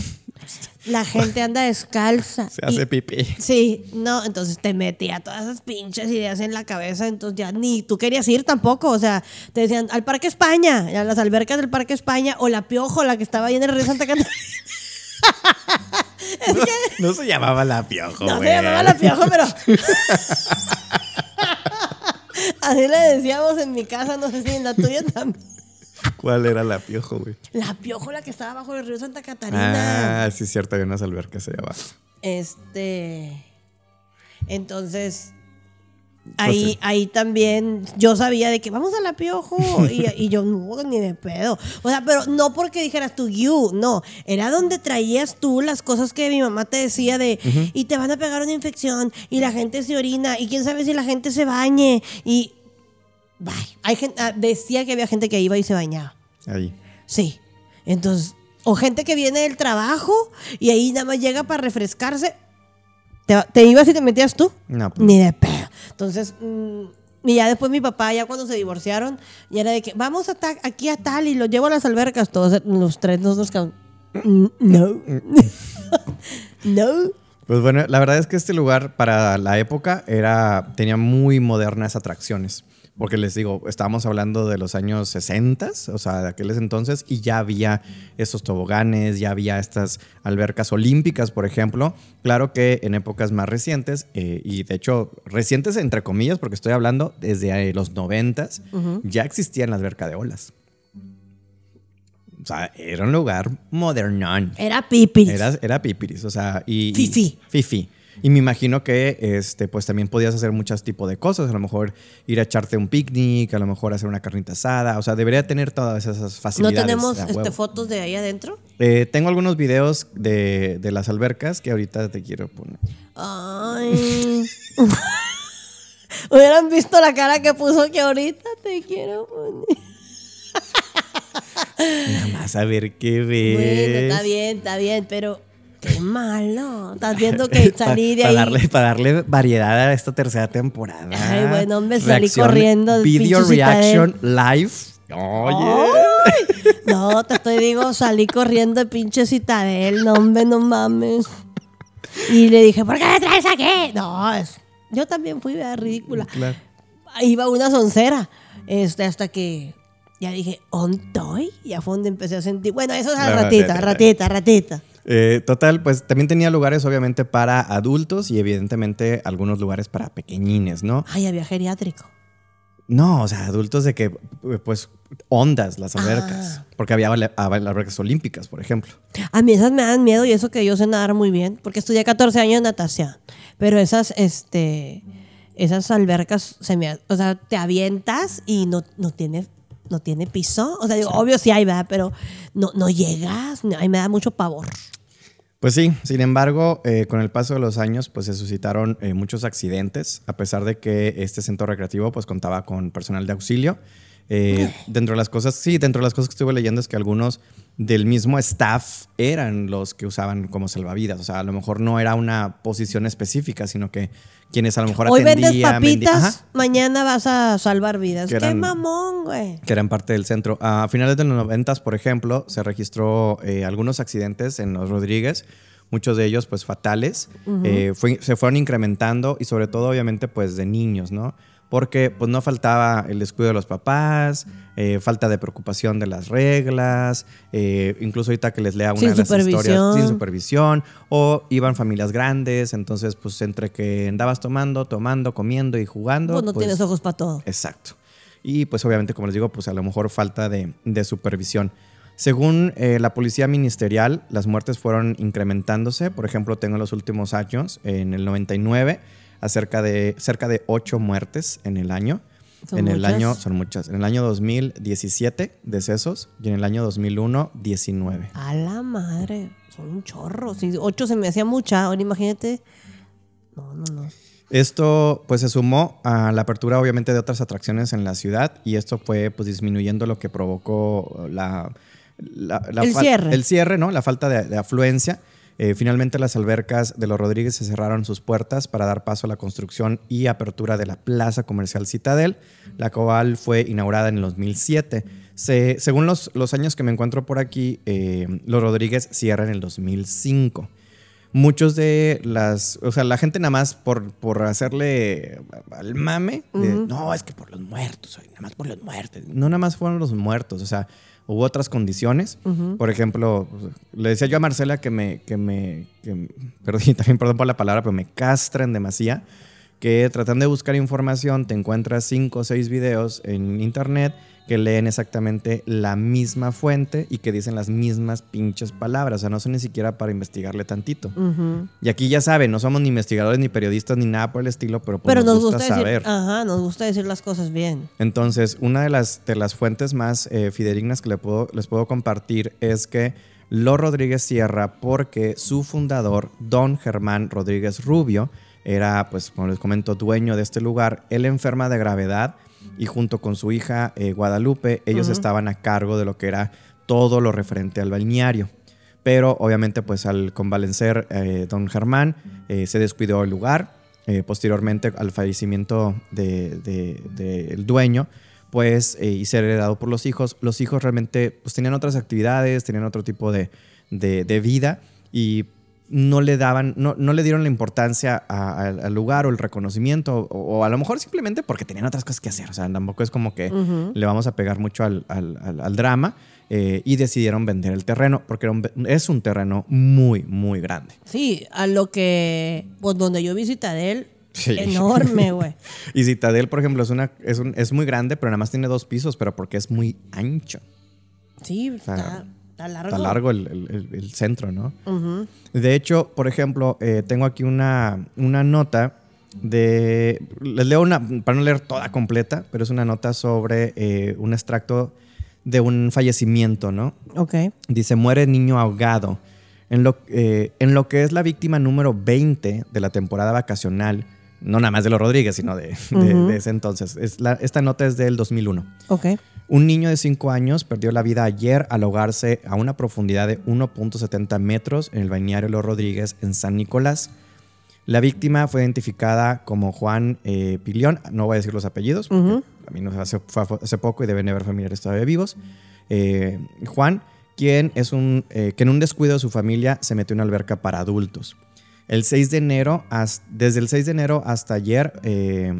S2: La gente anda descalza.
S1: Se
S2: Y-
S1: hace pipí.
S2: Sí, no, entonces te metía todas esas pinches ideas en la cabeza, entonces ya ni tú querías ir tampoco, o sea, te decían al Parque España, a las albercas del Parque España, o la Piojo, la que estaba ahí en el Río Santa Catarina. [LAUGHS]
S1: No, no se llamaba la piojo,
S2: No se llamaba la Piojo, pero... [LAUGHS] Así le decíamos en mi casa, no sé si en la tuya también.
S1: ¿Cuál era la piojo, güey?
S2: La Piojo, la que estaba bajo el Río Santa Catarina.
S1: Ah, sí, es cierto, había unas albercas allá abajo.
S2: Este. Entonces.
S1: Pues
S2: Ahí, ahí también yo sabía de que vamos a la piojo y, y yo no, ni de pedo. O sea, pero no porque dijeras tú, you, no. Era donde traías tú las cosas que mi mamá te decía de, y te van a pegar una infección, y la gente se orina, y quién sabe si la gente se bañe, y. Bye. Hay gente, ah, decía que había gente que iba y se bañaba.
S1: Ahí.
S2: Sí. Entonces, o gente que viene del trabajo y ahí nada más llega para refrescarse. ¿Te, te ibas y te metías tú?
S1: No, pues,
S2: Ni de pedo. Entonces, mm, y ya después mi papá, ya cuando se divorciaron, ya era de que vamos a ta- aquí a tal y lo llevo a las albercas. Todos los tres nosotros quedamos, "Mm, No. [LAUGHS] no.
S1: Pues bueno, la verdad es que este lugar para la época era, tenía muy modernas atracciones. Porque les digo, estábamos hablando de los años 60, o sea, de aquellos entonces, y ya había esos toboganes, ya había estas albercas olímpicas, por ejemplo. Claro que en épocas más recientes, eh, y de hecho recientes entre comillas, porque estoy hablando desde eh, los 90, ya existían la alberca de olas. O sea, era un lugar modernón.
S2: Era pipiris.
S1: Era, era pipiris, o sea, y...
S2: Fifi.
S1: Y, fifi. Y me imagino que este, pues también podías hacer muchos tipos de cosas. A lo mejor ir a echarte un picnic, a lo mejor hacer una carnita asada. O sea, debería tener todas esas facilidades.
S2: ¿No tenemos este, fotos de ahí adentro?
S1: Eh, tengo algunos videos de, de las albercas que ahorita te quiero poner.
S2: Ay. [LAUGHS] Hubieran visto la cara que puso que ahorita te quiero poner. [LAUGHS]
S1: Nada más a ver qué ves.
S2: Bueno, está bien, está bien, pero qué malo. Estás viendo [LAUGHS] que salí de
S1: Para
S2: ahí.
S1: darle, para darle variedad a esta tercera temporada.
S2: Ay, bueno, hombre, salí
S1: Reacción,
S2: corriendo,
S1: Video reaction live. Oye. [LAUGHS]
S2: No, te estoy digo, salí corriendo de pinche citadel, no hombre, no mames. Y le dije, ¿por qué me traes aquí? No, es- yo también fui ridícula.
S1: Claro.
S2: Iba una soncera, este, hasta que ya dije, ¿ontoy? Y a fondo empecé a sentir, bueno, eso es a ratita, ratita, ratita.
S1: Eh, total, pues también tenía lugares obviamente para adultos y evidentemente algunos lugares para pequeñines, ¿no?
S2: Ay, había geriátrico.
S1: No, o sea, adultos de que, pues, ondas las albercas.
S2: Ah.
S1: Porque había había albercas olímpicas, por ejemplo.
S2: A mí esas me dan miedo y eso que yo sé nadar muy bien, porque estudié 14 años de natación. Pero esas, este, esas albercas, se me, o sea, te avientas y no, no tiene, no tiene piso. O sea, digo, obvio sí hay, ¿verdad? Pero no, no llegas. Ahí me da mucho pavor.
S1: Pues sí, sin embargo, eh, con el paso de los años, pues se suscitaron eh, muchos accidentes, a pesar de que este centro recreativo pues contaba con personal de auxilio. Eh, dentro de las cosas, sí, dentro de las cosas que estuve leyendo es que algunos del mismo staff eran los que usaban como salvavidas. O sea, a lo mejor no era una posición específica, sino que quienes a lo mejor
S2: Hoy vendes
S1: atendían, vendi-
S2: papitas,
S1: Ajá,
S2: mañana vas a salvar vidas.
S1: Que
S2: Qué
S1: eran-
S2: mamón, güey.
S1: que eran parte del centro. A finales de los noventas, por ejemplo, se registró eh, algunos accidentes en los Rodríguez, muchos de ellos pues fatales. Eh, fue- se fueron incrementando y sobre todo obviamente pues de niños, ¿no? Porque pues no faltaba el descuido de los papás, eh, falta de preocupación de las reglas, eh, incluso ahorita que les lea una
S2: Sin
S1: de las historias sin supervisión, o iban familias grandes, entonces pues entre que andabas tomando, tomando, comiendo y jugando.
S2: Pues no
S1: pues,
S2: tienes ojos para todo.
S1: Exacto. Y pues obviamente, como les digo, pues a lo mejor falta de, de supervisión. Según eh, la policía ministerial, las muertes fueron incrementándose. Por ejemplo, tengo en los últimos años, en el 99, acerca de, cerca de 8 muertes en el año.
S2: Son
S1: en el
S2: muchas.
S1: año, son muchas. En el año 2017, decesos. Y en el año 2001, 19.
S2: A la madre. Son un chorro. Si ocho se me hacía mucha, ahora imagínate. No, no, no.
S1: Esto pues se sumó a la apertura obviamente de otras atracciones en la ciudad y esto fue pues disminuyendo lo que provocó la, la- la
S2: El cierre.
S1: el cierre, ¿no? La falta de, de afluencia. Eh, finalmente las albercas de los Rodríguez se cerraron sus puertas para dar paso a la construcción y apertura de la Plaza Comercial Citadel, la cual fue inaugurada en el 2007. Se- según los, los años que me encuentro por aquí, eh, los Rodríguez cierran en el 2005 muchos de las, o sea, la gente nada más por, por hacerle al mame, de, no, es que por los muertos, nada más por los muertos. No nada más fueron los muertos, o sea, hubo otras condiciones. Por ejemplo, le decía yo a Marcela que me, que me, que, perdón, [LAUGHS] también perdón por la palabra, pero me castran demasiado, que tratando de buscar información te encuentras cinco o seis videos en internet que leen exactamente la misma fuente y que dicen las mismas pinches palabras. O sea, no son ni siquiera para investigarle tantito. Y aquí ya saben, no somos ni investigadores ni periodistas ni nada por el estilo, pero, pues
S2: Pero
S1: nos,
S2: nos
S1: gusta,
S2: gusta,
S1: saber.
S2: decir, ajá, nos gusta decir las cosas bien.
S1: Entonces, una de las, de las fuentes más eh, fidedignas que le puedo, les puedo compartir es que Lo Rodríguez cierra porque su fundador, don Germán Rodríguez Rubio, era, pues, como les comento, dueño de este lugar. Él enferma de gravedad y junto con su hija eh, Guadalupe, ellos estaban a cargo de lo que era todo lo referente al balneario. Pero obviamente, pues al convalecer eh, don Germán, eh, se descuidó el lugar. Posteriormente, al fallecimiento del de, del dueño, pues, y ser heredado por los hijos, los hijos realmente pues, tenían otras actividades, tenían otro tipo de- de vida y no le daban, no, no le dieron la importancia a- a- al lugar o el reconocimiento, o, o a lo mejor simplemente porque tenían otras cosas que hacer. O sea, tampoco es como que le vamos a pegar mucho al, al- al- al drama. eh, y decidieron vender el terreno, porque era un- es un terreno muy, muy grande.
S2: Sí, a lo que, pues donde yo vi Citadel,
S1: Sí.
S2: enorme, güey. [LAUGHS]
S1: Y Citadel, por ejemplo, es, una, es, un- es muy grande, pero nada más tiene dos pisos, pero porque es muy ancho.
S2: Sí,
S1: sea,
S2: está, está largo.
S1: Está largo el, el- centro, ¿no? De hecho, por ejemplo, eh, tengo aquí una, una nota de... Les leo una, para no leer toda completa, pero es una nota sobre eh, un extracto de un fallecimiento, ¿no?
S2: Ok.
S1: Dice, muere niño ahogado. En lo, eh, en lo que es la víctima número 20 de la temporada vacacional, no nada más de los Rodríguez, sino de, de- de ese entonces. Es la- esta nota es del 2001.
S2: Ok.
S1: Un niño de 5 años perdió la vida ayer al ahogarse a una profundidad de 1.70 metros en el balneario Los Rodríguez en San Nicolás. La víctima fue identificada como Juan eh, Pilión, no voy a decir los apellidos, porque a mí no hace, fue hace poco y deben haber familiares todavía vivos. Eh, Juan, quien es un, eh, que en un descuido de su familia se metió en una alberca para adultos. El 6 de enero, desde el 6 de enero hasta ayer, eh,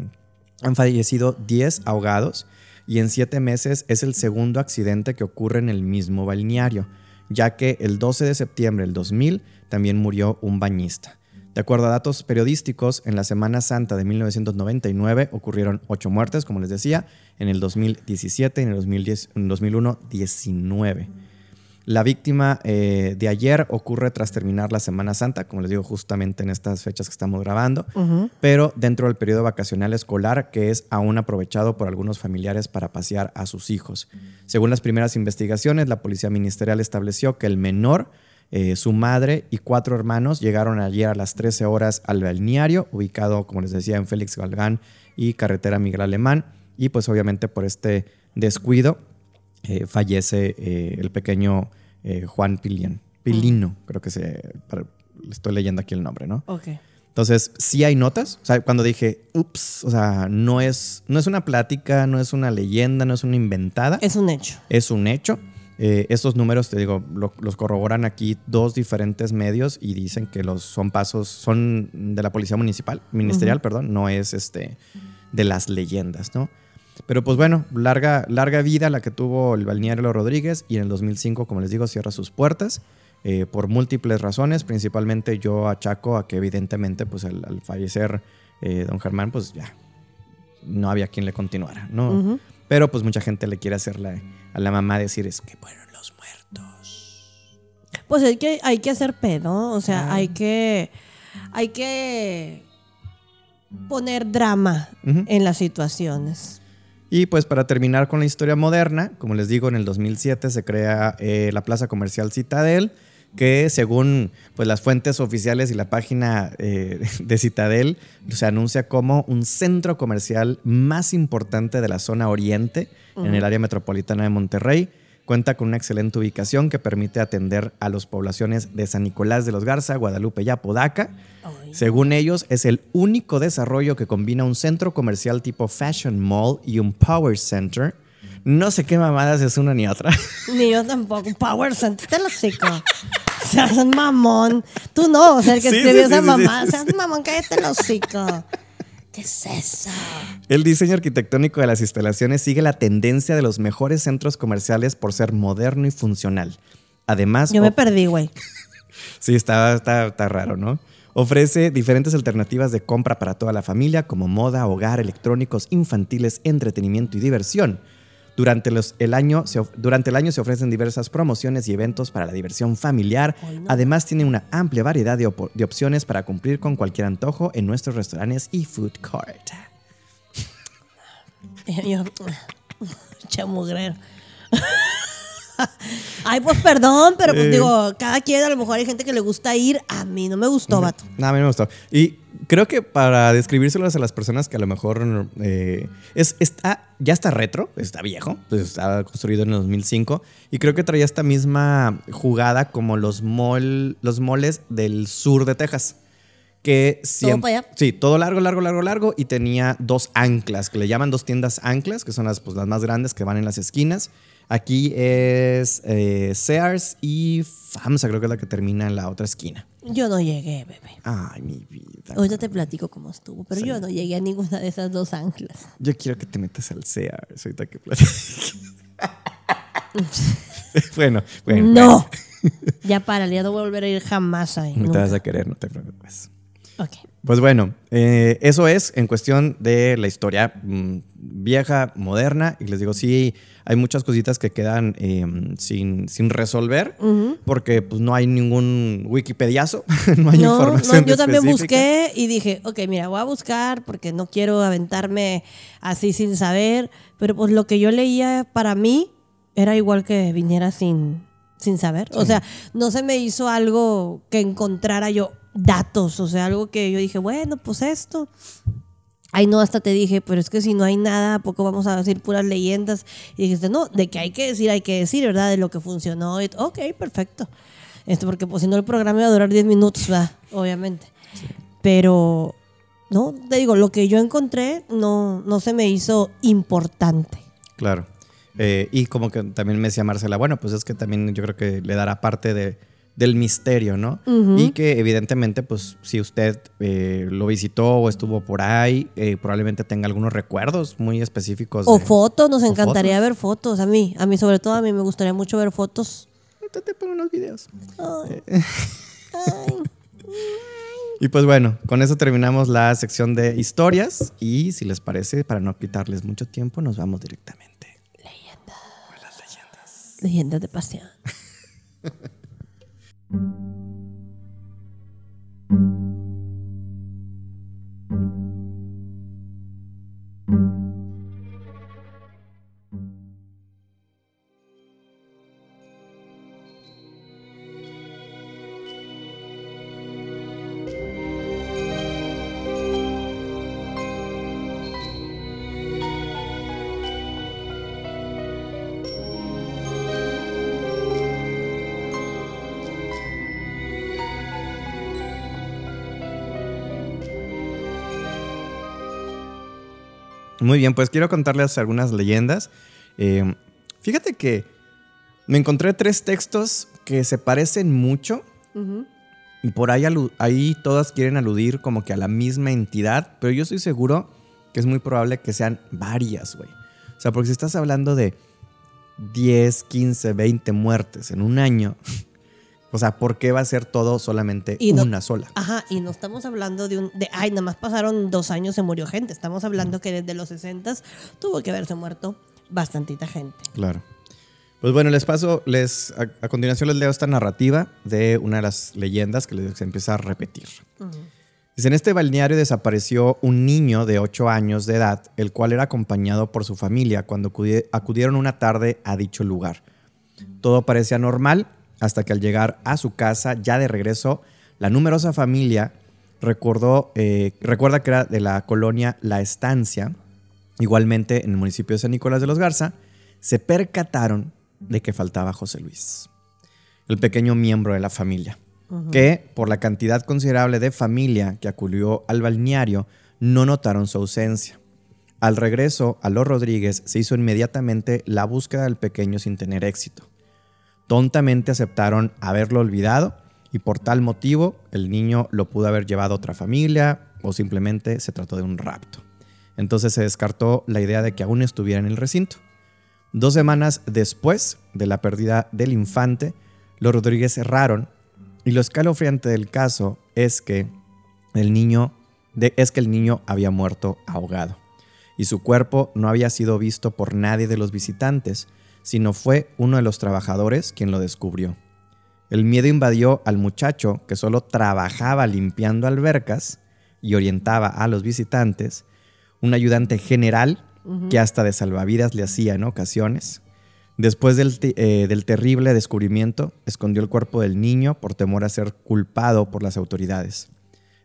S1: han fallecido 10 ahogados y en 7 meses es el segundo accidente que ocurre en el mismo balneario, ya que el 12 de septiembre del 2000 también murió un bañista. De acuerdo a datos periodísticos, en la Semana Santa de 1999 ocurrieron 8 muertes, como les decía, en el 2017 y en el 2010 en 2001 19. La víctima eh, de ayer ocurre tras terminar la Semana Santa, como les digo, justamente en estas fechas que estamos grabando, pero dentro del periodo vacacional escolar que es aún aprovechado por algunos familiares para pasear a sus hijos. Según las primeras investigaciones, la Policía Ministerial estableció que el menor, eh, su madre y cuatro hermanos llegaron ayer a las 13 horas al balneario, ubicado, como les decía, en Félix Galgán y Carretera Miguel Alemán, y pues obviamente por este descuido eh, fallece eh, el pequeño eh, Juan Pilián. Pilino, creo que se. para- estoy leyendo aquí el nombre, ¿no?
S2: Ok.
S1: Entonces, sí hay notas. O sea, cuando dije, ups, o sea, no es, no es una plática, no es una leyenda, no es una inventada.
S2: Es un hecho.
S1: Es un hecho. Estos números, te digo, lo- los corroboran aquí dos diferentes medios y dicen que los son pasos, son de la policía municipal, ministerial, perdón, no es este de las leyendas, ¿no? Pero pues bueno, larga, larga vida la que tuvo el balneario Rodríguez y en el 2005, como les digo, cierra sus puertas eh, por múltiples razones. Principalmente yo achaco a que evidentemente pues al, al fallecer eh, don Germán pues ya no había quien le continuara, ¿no? Pero pues mucha gente le quiere hacerle a la mamá decir es que fueron los muertos.
S2: Pues hay que, hay que hacer pedo, o sea, hay que hay que poner drama en las situaciones.
S1: Y pues para terminar con la historia moderna, como les digo, en el 2007 se crea eh, la Plaza Comercial Citadel, que según pues, las fuentes oficiales y la página eh, [LAUGHS] de Citadel, se anuncia como un centro comercial más importante de la zona oriente en el área metropolitana de Monterrey. Cuenta con una excelente ubicación que permite atender a las poblaciones de San Nicolás de los Garza, Guadalupe y Apodaca. Según ellos, es el único desarrollo que combina un centro comercial tipo Fashion Mall y un Power Center. No sé qué mamadas es una ni otra. [LAUGHS]
S2: Ni yo tampoco. Power Center, te lo chico. [LAUGHS] Seas un mamón. Tú no, o sea, el que
S1: Sí,
S2: escribió
S1: sí,
S2: esa
S1: sí,
S2: mamá. Seas un mamón, cállate el hocico. ¿Qué es eso?
S1: El diseño arquitectónico de las instalaciones sigue la tendencia de los mejores centros comerciales por ser moderno y funcional. Además,
S2: Yo me perdí, güey. [LAUGHS]
S1: Sí, está, está, está raro, ¿no? Ofrece diferentes alternativas de compra para toda la familia, como moda, hogar, electrónicos, infantiles, entretenimiento y diversión. Durante, los, el año se, durante el año se ofrecen diversas promociones y eventos para la diversión familiar. Además, tiene una amplia variedad de, de opciones para cumplir con cualquier antojo en nuestros restaurantes y food court. [LAUGHS]
S2: Yo, [LAUGHS] che mugrero. [LAUGHS] Ay, pues perdón, pero pues
S1: Eh.
S2: digo, cada quien a lo mejor hay gente que le gusta ir. A mí no me gustó, vato.
S1: No, a mí me gustó. Y creo que para describírselos a las personas que a lo mejor eh, es, está, ya está retro, está viejo, pues está construido en el 2005, y creo que traía esta misma jugada como los, mall, los moles del sur de Texas. Que siempre,
S2: allá.
S1: Sí, todo largo, largo, largo, largo, y tenía dos anclas, que le llaman dos tiendas anclas, que son las, pues, las más grandes que van en las esquinas. Aquí es eh, Sears y FAMSA, creo que es la que termina en la otra esquina.
S2: Yo no llegué, bebé.
S1: Ay, mi vida.
S2: Ahorita te platico cómo estuvo, pero yo no llegué a ninguna de esas dos anclas.
S1: Yo quiero que te metas al Sears ahorita que platiques. [LAUGHS] bueno, bueno.
S2: No. ya para, ya no voy a volver a ir jamás ahí. [LAUGHS]
S1: No te vas a querer, no te preocupes.
S2: Ok.
S1: Pues bueno, eh, eso es en cuestión de la historia mm, vieja, moderna. Y les digo, sí, hay muchas cositas que quedan eh, sin, sin resolver porque pues no hay ningún wikipediazo, [LAUGHS] no hay
S2: No,
S1: información
S2: no, yo también
S1: específica.
S2: busqué y dije, ok, mira, voy a buscar porque no quiero aventarme así sin saber, pero pues lo que yo leía para mí era igual que viniera sin, sin saber. O sea, no se me hizo algo que encontrara yo datos, o sea, algo que yo dije, bueno, pues esto. Ay, no, hasta te dije, pero es que si no hay nada, ¿a poco vamos a decir puras leyendas? Y dijiste, no, de que hay que decir, hay que decir, ¿verdad? De lo que funcionó. Y, ok, perfecto. Esto porque pues si no el programa iba a durar 10 minutos, ¿verdad? obviamente. Pero, no, te digo, lo que yo encontré no, no se me hizo importante.
S1: Claro. Eh, y como que también me decía Marcela, bueno, pues es que también yo creo que le dará parte de, del misterio, ¿no? Y que evidentemente, pues si usted eh, lo visitó o estuvo por ahí, eh, probablemente tenga algunos recuerdos muy específicos.
S2: O
S1: de-
S2: fotos, nos
S1: o
S2: encantaría
S1: fotos.
S2: ver fotos. A mí, a mí sobre todo, a mí me gustaría mucho ver fotos.
S1: Ahorita te pongo unos videos.
S2: Ay. Ay. [LAUGHS]
S1: Y pues bueno, con eso terminamos la sección de historias y si les parece, para no quitarles mucho tiempo, nos vamos directamente.
S2: Leyendas de pasión. [LAUGHS]
S1: thank you Muy bien, pues quiero contarles algunas leyendas. Eh, fíjate que me encontré tres textos que se parecen mucho y por ahí, ahí todas quieren aludir como que a la misma entidad, pero yo estoy seguro que es muy probable que sean varias, güey. O sea, porque si estás hablando de 10, 15, 20 muertes en un año, o sea, ¿por qué va a ser todo solamente
S2: Y no-
S1: una sola?
S2: Ajá, y no estamos hablando de un. De, ay, nada más pasaron dos años, se murió gente. Estamos hablando que desde los 60 tuvo que haberse muerto bastantita gente.
S1: Claro. Pues bueno, les paso, les, a, a continuación les leo esta narrativa de una de las leyendas que les se empieza a repetir. Dice, en este balneario desapareció un niño de 8 años de edad, el cual era acompañado por su familia cuando acudi- acudieron una tarde a dicho lugar. Todo parecía normal hasta que al llegar a su casa, ya de regreso, la numerosa familia recordó, eh, recuerda que era de la colonia La Estancia, igualmente en el municipio de San Nicolás de los Garza, se percataron de que faltaba José Luis, el pequeño miembro de la familia, que por la cantidad considerable de familia que acudió al balneario, no notaron su ausencia. Al regreso a los Rodríguez se hizo inmediatamente la búsqueda del pequeño sin tener éxito. Tontamente aceptaron haberlo olvidado y por tal motivo el niño lo pudo haber llevado a otra familia o simplemente se trató de un rapto. Entonces se descartó la idea de que aún estuviera en el recinto. Dos semanas después de la pérdida del infante, los Rodríguez cerraron y lo escalofriante del caso es que el niño de- es que el niño había muerto ahogado y su cuerpo no había sido visto por nadie de los visitantes, sino fue uno de los trabajadores quien lo descubrió. El miedo invadió al muchacho que solo trabajaba limpiando albercas y orientaba a los visitantes, un ayudante general que hasta de salvavidas le hacía en ocasiones. Después del, te- eh, del terrible descubrimiento, escondió el cuerpo del niño por temor a ser culpado por las autoridades.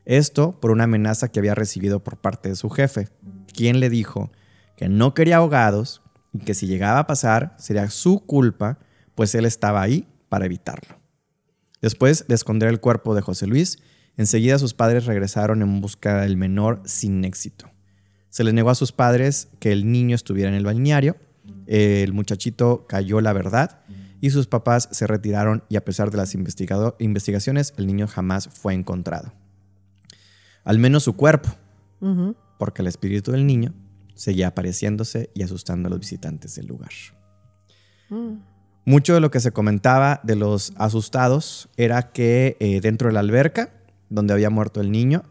S1: Esto por una amenaza que había recibido por parte de su jefe, quien le dijo que no quería ahogados y que si llegaba a pasar sería su culpa, pues él estaba ahí para evitarlo. Después de esconder el cuerpo de José Luis, enseguida sus padres regresaron en busca del menor sin éxito. Se les negó a sus padres que el niño estuviera en el balneario, el muchachito cayó la verdad y sus papás se retiraron y a pesar de las investigaciones, el niño jamás fue encontrado. Al menos su cuerpo, porque el espíritu del niño seguía apareciéndose y asustando a los visitantes del lugar. Mm. Mucho de lo que se comentaba de los asustados era que eh, dentro de la alberca, donde había muerto el niño,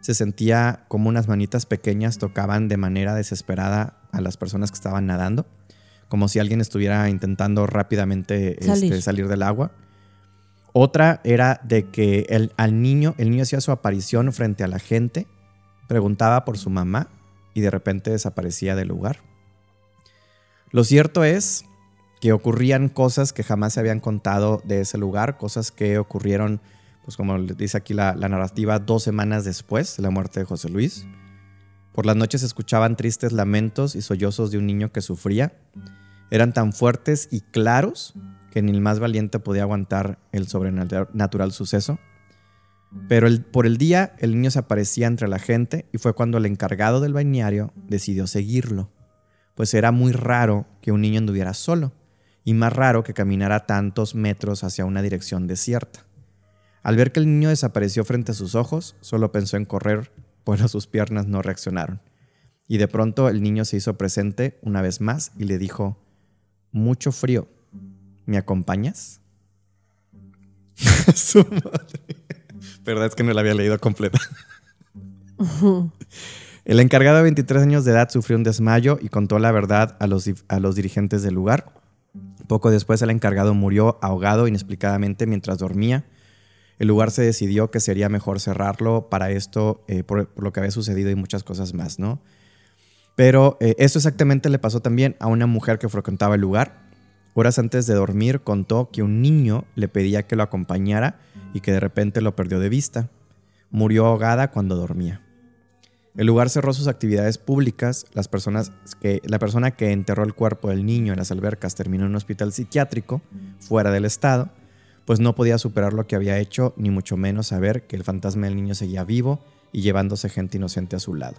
S1: se sentía como unas manitas pequeñas tocaban de manera desesperada a las personas que estaban nadando, como si alguien estuviera intentando rápidamente este, salir, del agua. Otra era de que el, al niño, el niño hacía su aparición frente a la gente, preguntaba por su mamá y de repente desaparecía del lugar. Lo cierto es que ocurrían cosas que jamás se habían contado de ese lugar, cosas que ocurrieron, pues como dice aquí la, narrativa, dos semanas después de la muerte de José Luis. Por las noches se escuchaban tristes lamentos y sollozos de un niño que sufría. Eran tan fuertes y claros que ni el más valiente podía aguantar el sobrenatural suceso. Pero por el día el niño se aparecía entre la gente y fue cuando el encargado del balneario decidió seguirlo, pues era muy raro que un niño anduviera solo y más raro que caminara tantos metros hacia una dirección desierta. Al ver que el niño desapareció frente a sus ojos, solo pensó en correr, pero [LAUGHS] sus piernas no reaccionaron. Y de pronto el niño se hizo presente una vez más y le dijo, mucho frío, ¿me acompañas? [LAUGHS] Su madre. Verdad es que no la había leído completa. [LAUGHS] El encargado de 23 años de edad sufrió un desmayo y contó la verdad a los, a los dirigentes del lugar. Poco después el encargado murió ahogado inexplicadamente mientras dormía. El lugar se decidió que sería mejor cerrarlo para esto, eh, por, lo que había sucedido y muchas cosas más, ¿no? Pero eh, esto exactamente le pasó también a una mujer que frecuentaba el lugar. Horas antes de dormir contó que un niño le pedía que lo acompañara y que de repente lo perdió de vista. Murió ahogada cuando dormía. El lugar cerró sus actividades públicas. La persona que enterró el cuerpo del niño en las albercas terminó en un hospital psiquiátrico fuera del estado, pues no podía superar lo que había hecho, ni mucho menos saber que el fantasma del niño seguía vivo y llevándose gente inocente a su lado.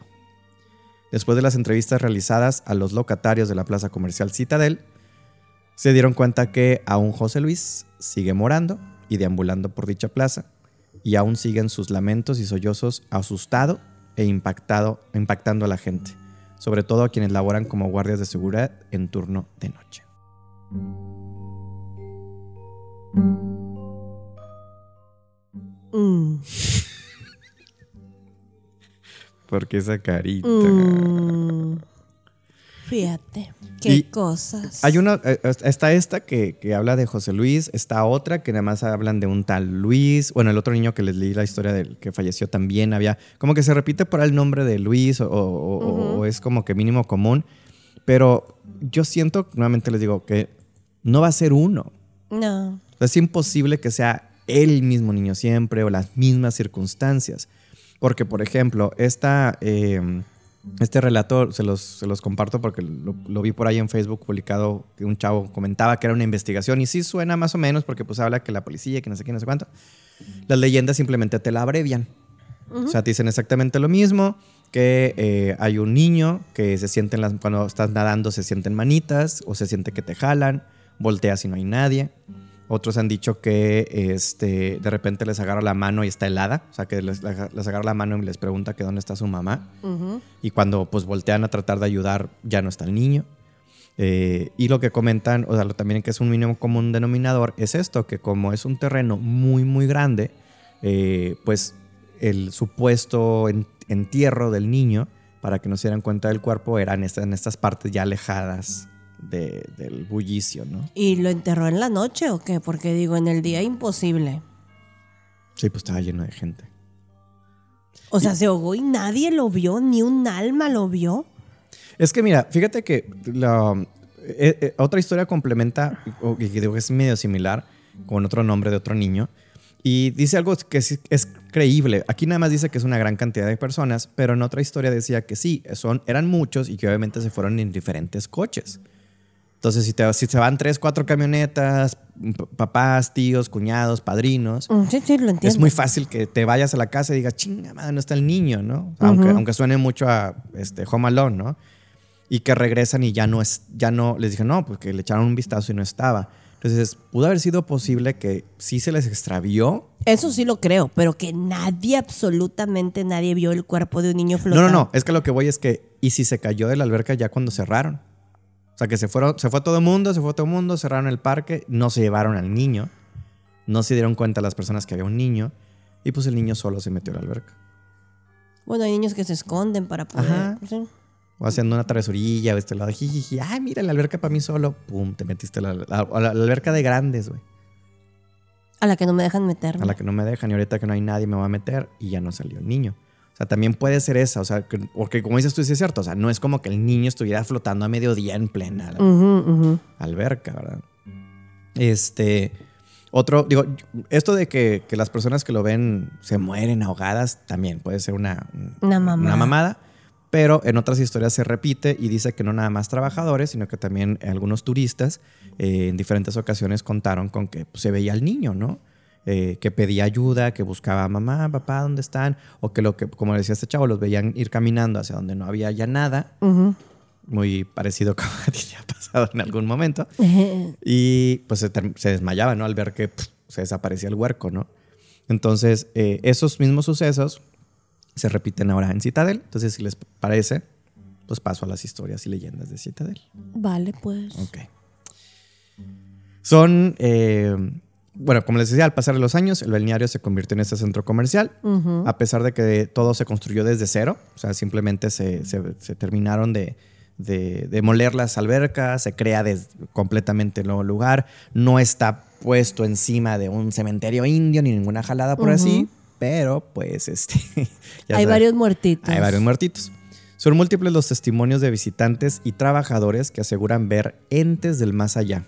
S1: Después de las entrevistas realizadas a los locatarios de la plaza comercial Citadel, se dieron cuenta que aún José Luis sigue morando y deambulando por dicha plaza, y aún siguen sus lamentos y sollozos asustado e impactado, impactando a la gente, sobre todo a quienes laboran como guardias de seguridad en turno de noche. Mm. [LAUGHS] ¿Por qué esa carita? Mm.
S2: Fíjate, qué cosas.
S1: Hay una, eh, está esta que, habla de José Luis, está otra que nada más hablan de un tal Luis, bueno, el otro niño que les leí la historia del que falleció también había, como que se repite por el nombre de Luis o, es como que mínimo común, pero yo siento, nuevamente les digo, que no va a ser uno.
S2: No.
S1: es imposible que sea el mismo niño siempre o las mismas circunstancias, porque por ejemplo, esta... Eh, este relato se los, se los comparto porque lo, vi por ahí en Facebook publicado que un chavo comentaba que era una investigación y sí suena más o menos porque pues habla que la policía, que no sé qué, no sé cuánto. Las leyendas simplemente te la abrevian. O sea, te dicen exactamente lo mismo, que eh, hay un niño que se sienten las, cuando estás nadando se sienten manitas o se siente que te jalan, volteas y no hay nadie. Otros han dicho que este, de repente les agarra la mano y está helada. O sea, que les, agarra la mano y les pregunta que dónde está su mamá. Y cuando pues voltean a tratar de ayudar, ya no está el niño. Eh, y lo que comentan, o sea, también que es un mínimo común denominador, es esto, que como es un terreno muy, muy grande, eh, pues el supuesto entierro del niño, para que no se dieran cuenta del cuerpo, eran en estas partes ya alejadas del bullicio, ¿no?
S2: ¿Y lo enterró en la noche o qué? Porque digo, en el día imposible.
S1: Sí, pues estaba lleno de gente.
S2: O sea, se ahogó y nadie lo vio, ni un alma lo vio.
S1: Es que mira, fíjate que la, eh, eh, otra historia complementa, digo que es medio similar, con otro nombre de otro niño, y dice algo que es, es, creíble. Aquí nada más dice que es una gran cantidad de personas, pero en otra historia decía que sí, son, eran muchos y que obviamente se fueron en diferentes coches. Entonces, si, te, si se van tres, cuatro camionetas, papás, tíos, cuñados, padrinos,
S2: mm, sí, sí, lo entiendo.
S1: es muy fácil que te vayas a la casa y digas, chinga, madre, no está el niño, ¿no? aunque, aunque suene mucho a este, Home Alone, ¿no? y que regresan y ya no es, ya no, les dije, no, porque le echaron un vistazo y no estaba. Entonces, pudo haber sido posible que sí se les extravió.
S2: Eso sí lo creo, pero que nadie, absolutamente nadie vio el cuerpo de un niño
S1: No,
S2: flotando.
S1: no, no, es que lo que voy es que, ¿y si se cayó de la alberca ya cuando cerraron? O sea, que se, fueron, se fue todo el mundo, se fue todo el mundo, cerraron el parque, no se llevaron al niño, no se dieron cuenta las personas que había un niño, y pues el niño solo se metió a la alberca.
S2: Bueno, hay niños que se esconden para poder.
S1: Ajá.
S2: sí.
S1: O haciendo una travesurilla, o este lado, jijiji, ay, mira la alberca para mí solo, pum, te metiste a la, la- la alberca de grandes, güey.
S2: A la que no me dejan meterme.
S1: A la que no me dejan y ahorita que no hay nadie me va a meter y ya no salió el niño. O sea, también puede ser esa, o sea, que- porque como dices tú, sí es cierto, o sea, no es como que el niño estuviera flotando a mediodía en plena alberca, ¿verdad? Este, otro, digo, esto de que, que las personas que lo ven se mueren ahogadas, también puede ser una,
S2: Una mamada.
S1: una mamada, pero en otras historias se repite y dice que no nada más trabajadores, sino que también algunos turistas eh, en diferentes ocasiones contaron con que pues, se veía al niño, ¿no? Eh, que pedía ayuda, que buscaba mamá, papá, ¿dónde están? O que lo que, como decía este chavo, los veían ir caminando hacia donde no había ya nada, muy parecido [LAUGHS] como a ti te ha pasado en algún momento. [LAUGHS] Y pues se, se desmayaba, ¿no? Al ver que se desaparecía el huerco, ¿no? Entonces, eh, esos mismos sucesos se repiten ahora en Citadel. Entonces, si les parece, pues paso a las historias y leyendas de Citadel.
S2: Vale, pues.
S1: Ok. Son, eh, bueno, como les decía, al pasar de los años, el balneario se convirtió en este centro comercial, a pesar de que todo se construyó desde cero, o sea, simplemente se, se- se terminaron de, de, de moler las albercas, se crea des- completamente el nuevo lugar, no está puesto encima de un cementerio indio ni ninguna jalada por así, pero pues este... [LAUGHS] ya
S2: Hay
S1: sabes.
S2: varios muertitos.
S1: Hay varios muertitos. Son múltiples los testimonios de visitantes y trabajadores que aseguran ver entes del más allá.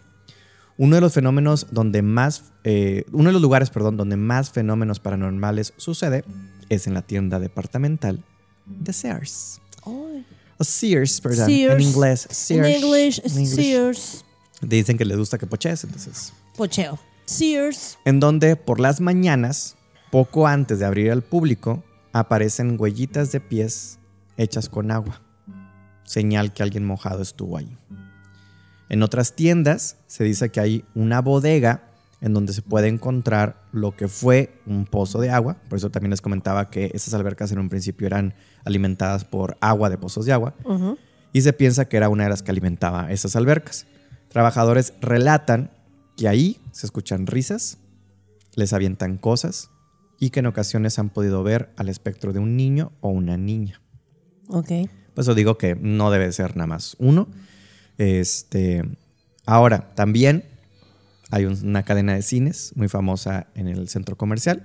S1: Uno de los fenómenos donde más, eh, uno de los lugares, perdón, donde más fenómenos paranormales sucede es en la tienda departamental de Sears.
S2: Ay.
S1: O Sears, perdón,
S2: Sears.
S1: en inglés.
S2: En
S1: Sears.
S2: English,
S1: En English.
S2: Sears.
S1: Dicen que les gusta que poches, entonces.
S2: Pocheo. Sears.
S1: En donde por las mañanas, poco antes de abrir al público, aparecen huellitas de pies hechas con agua. Señal que alguien mojado estuvo ahí. En otras tiendas se dice que hay una bodega en donde se puede encontrar lo que fue un pozo de agua. Por eso también les comentaba que esas albercas en un principio eran alimentadas por agua de pozos de agua. Y se piensa que era una de las que alimentaba esas albercas. Trabajadores relatan que ahí se escuchan risas, les avientan cosas y que en ocasiones han podido ver al espectro de un niño o una niña.
S2: Ok.
S1: Por eso digo que no debe ser nada más uno. Este, ahora, también hay un- una cadena de cines muy famosa en el centro comercial.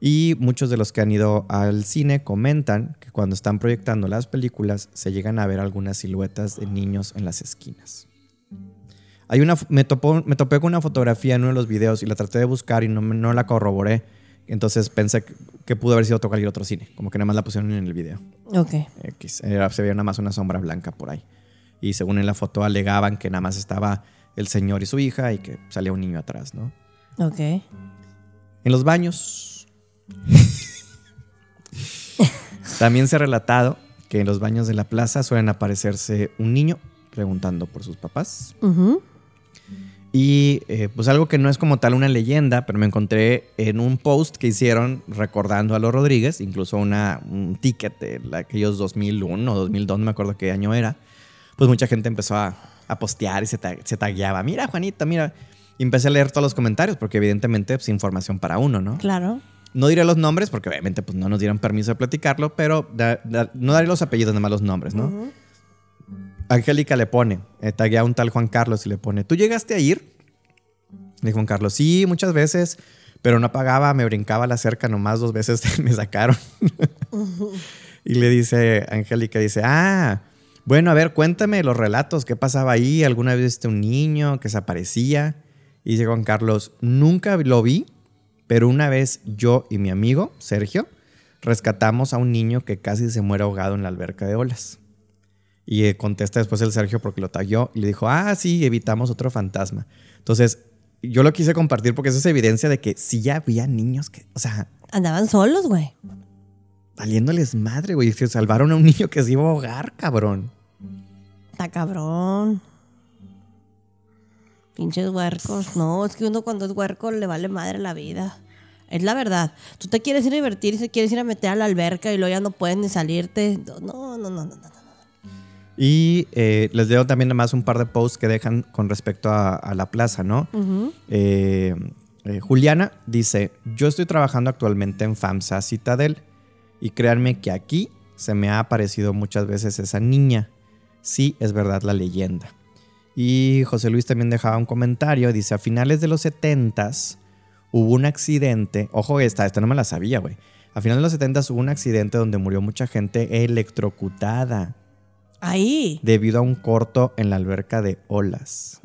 S1: Y muchos de los que han ido al cine comentan que cuando están proyectando las películas se llegan a ver algunas siluetas de niños en las esquinas. Hay una, me, topó- me topé con una fotografía en uno de los videos y la traté de buscar y no, no la corroboré. Entonces pensé que, que pudo haber sido cualquier otro cine, como que nada más la pusieron en el video.
S2: Ok.
S1: Era- se veía nada más una sombra blanca por ahí. Y según en la foto alegaban que nada más estaba el señor y su hija y que salía un niño atrás, ¿no?
S2: Ok.
S1: En los baños. [LAUGHS] También se ha relatado que en los baños de la plaza suelen aparecerse un niño preguntando por sus papás. Y eh, pues algo que no es como tal una leyenda, pero me encontré en un post que hicieron recordando a los Rodríguez, incluso una, un ticket de aquellos 2001 o 2002, no me acuerdo qué año era. Pues mucha gente empezó a, a postear y se, se tagueaba. Mira, Juanita, mira. Y empecé a leer todos los comentarios porque evidentemente es información para uno, ¿no?
S2: Claro.
S1: No diré los nombres porque obviamente pues, no nos dieron permiso de platicarlo, pero da- da- no daré los apellidos, nada más los nombres, ¿no? Angélica le pone, eh, taguea a un tal Juan Carlos y le pone, ¿tú llegaste a ir? Le dijo Juan Carlos, sí, muchas veces, pero no pagaba, me brincaba la cerca, nomás dos veces [LAUGHS] me sacaron. y le dice, Angélica dice, ah, bueno, a ver, cuéntame los relatos, ¿qué pasaba ahí? ¿Alguna vez viste un niño que se aparecía? Y dice Juan Carlos, nunca lo vi, pero una vez yo y mi amigo, Sergio, rescatamos a un niño que casi se muere ahogado en la alberca de olas. Y eh, contesta después el Sergio porque lo tagueó y le dijo, ah, sí, evitamos otro fantasma. Entonces, yo lo quise compartir porque eso es evidencia de que sí ya había niños que, o sea,
S2: Andaban solos, güey.
S1: Valiéndoles madre, güey. Se salvaron a un niño que se iba a ahogar, cabrón.
S2: Está cabrón. Pinches huercos. No, es que uno cuando es huerco le vale madre la vida. Es la verdad. Tú te quieres ir a divertir y te quieres ir a meter a la alberca y luego ya no puedes ni salirte. No, no, no, no, no.
S1: Y eh, les leo también además un par de posts que dejan con respecto a, a la plaza, ¿no? Eh, eh, Juliana dice, yo estoy trabajando actualmente en FAMSA Citadel y créanme que aquí se me ha aparecido muchas veces esa niña. Sí, es verdad la leyenda. Y José Luis también dejaba un comentario, dice, a finales de los 70s hubo un accidente, ojo esta, esta no me la sabía, güey. A finales de los 70s hubo un accidente donde murió mucha gente electrocutada
S2: Ahí.
S1: debido a un corto en la alberca de olas.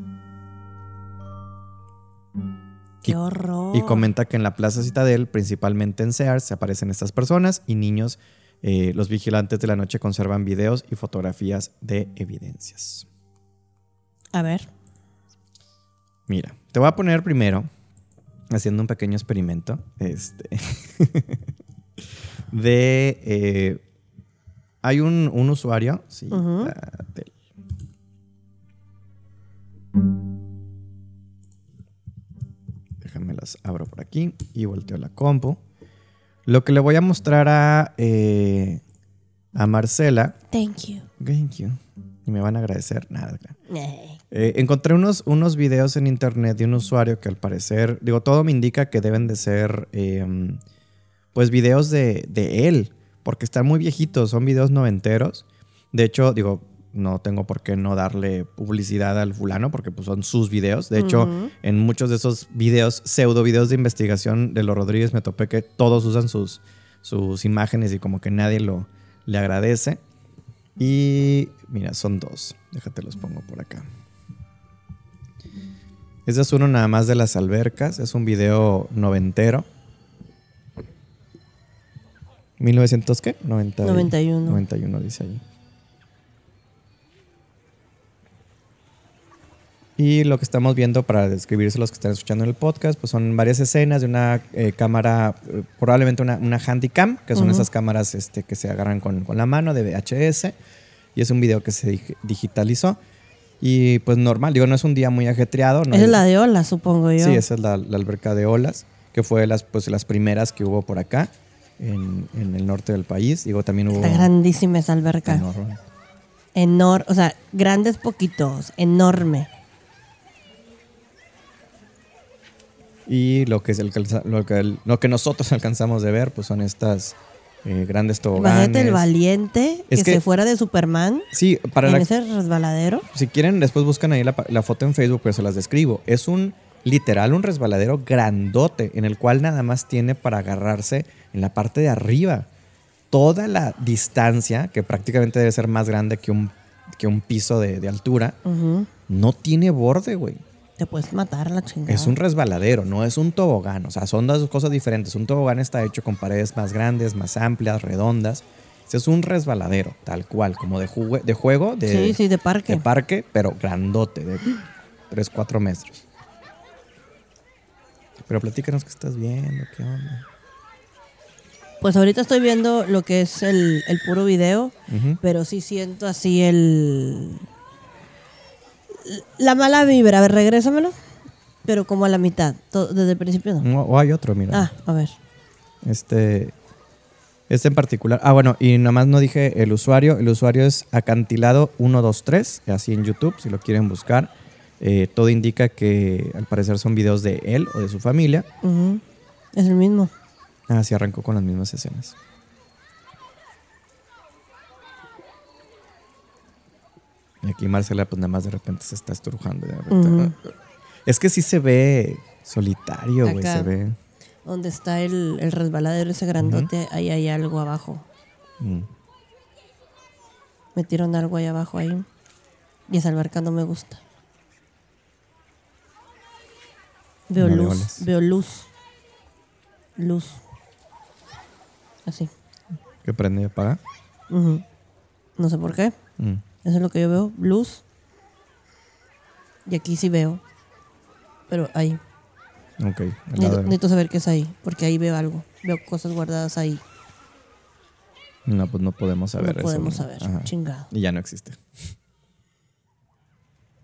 S2: Qué horror.
S1: Y comenta que en la Plaza Citadel, principalmente en Sears, se aparecen estas personas y niños. eh, los vigilantes de la noche conservan videos y fotografías de evidencias.
S2: A ver.
S1: Mira, te voy a poner primero, haciendo un pequeño experimento, este, [LAUGHS] de... eh, hay un, un usuario, sí, la del- las abro por aquí y volteo la compu. Lo que le voy a mostrar a, eh, a Marcela,
S2: Thank you.
S1: thank you, y me van a agradecer, nada.
S2: Eh,
S1: Eh, encontré unos, unos videos en internet de un usuario que al parecer, digo, todo me indica que deben de ser, eh, pues, videos de, de él, porque están muy viejitos, son videos noventeros. De hecho, digo, no tengo por qué no darle publicidad al fulano, porque pues, son sus videos. De hecho, en muchos de esos videos, pseudo videos de investigación de los Rodríguez, me topé que todos usan sus, sus imágenes y como que nadie lo le agradece. Y mira, son dos. Déjate los pongo por acá. Este es uno nada más de las albercas. Es un video noventero. 1900 qué? 90 y-
S2: 91.
S1: 91 dice ahí. Y lo que estamos viendo para describirse los que están escuchando en el podcast, pues son varias escenas de una eh, cámara, eh, probablemente una, una handycam, que son esas cámaras este, que se agarran con, con la mano de VHS. Y es un video que se dig- digitalizó. Y pues normal, digo, no es un día muy ajetreado. No
S2: Esa es la de ola, supongo yo.
S1: Sí, esa es la, la alberca de olas, que fue las, pues, las primeras que hubo por acá, en, en el norte del país. Digo, también hubo...
S2: Está grandísima esa alberca.
S1: enorme.
S2: Enorme. O sea, grandes poquitos. Enorme.
S1: Y lo que, es el, lo, que, lo que nosotros [LAUGHS] alcanzamos de ver, pues son estas eh, grandes toboganes.
S2: Imagínate el valiente
S1: Es
S2: que,
S1: que-
S2: se fuera de Superman
S1: Sí, para
S2: en
S1: la,
S2: ese resbaladero.
S1: si quieren, después buscan ahí la, foto en Facebook, pero se las describo. Es un literal, un resbaladero grandote, en el cual nada más tiene para agarrarse en la parte de arriba. Toda la distancia, que prácticamente debe ser más grande que un, que un piso de, de altura, no tiene borde, güey.
S2: Te puedes matar a la chingada.
S1: Es un resbaladero, no es un tobogán. O sea, son dos cosas diferentes. Un tobogán está hecho con paredes más grandes, más amplias, redondas. Este es un resbaladero, tal cual, como de, jugue- de juego, de,
S2: Sí, sí, de parque.
S1: de parque, pero grandote, de 3, 4 metros. Pero platícanos qué estás viendo, qué onda.
S2: Pues ahorita estoy viendo lo que es el, el puro video, pero sí siento así el... La mala vibra. A ver, regrésamelo. Pero como a la mitad. to- desde el principio no.
S1: No, O hay otro, mira.
S2: Ah, a ver.
S1: Este, este en particular. Ah, bueno, y nada más no dije el usuario. El usuario es acantilado123, así en YouTube, si lo quieren buscar. Eh, todo indica que al parecer son videos de él o de su familia.
S2: Es el mismo.
S1: Ah, sí, arrancó con las mismas escenas. Y aquí Marcela, pues nada más de repente se está estrujando. de repente- Es que sí se ve solitario, güey, se ve.
S2: Donde está el, el resbaladero ese grandote, ahí hay algo abajo.
S1: mm.
S2: Metieron algo ahí abajo ahí. Y esa alberca no me gusta. Veo
S1: No
S2: luz, veo luz. Luz. Así.
S1: ¿Qué prende y apaga?
S2: No sé por qué.
S1: Mm.
S2: Eso es lo que yo veo. Luz. Y aquí sí veo. Pero ahí.
S1: Ok.
S2: Necesito, necesito saber qué es ahí. Porque ahí veo algo. Veo cosas guardadas ahí.
S1: No, pues no podemos saber
S2: no
S1: eso.
S2: podemos saber.
S1: Ajá.
S2: Chingado.
S1: Y ya no existe.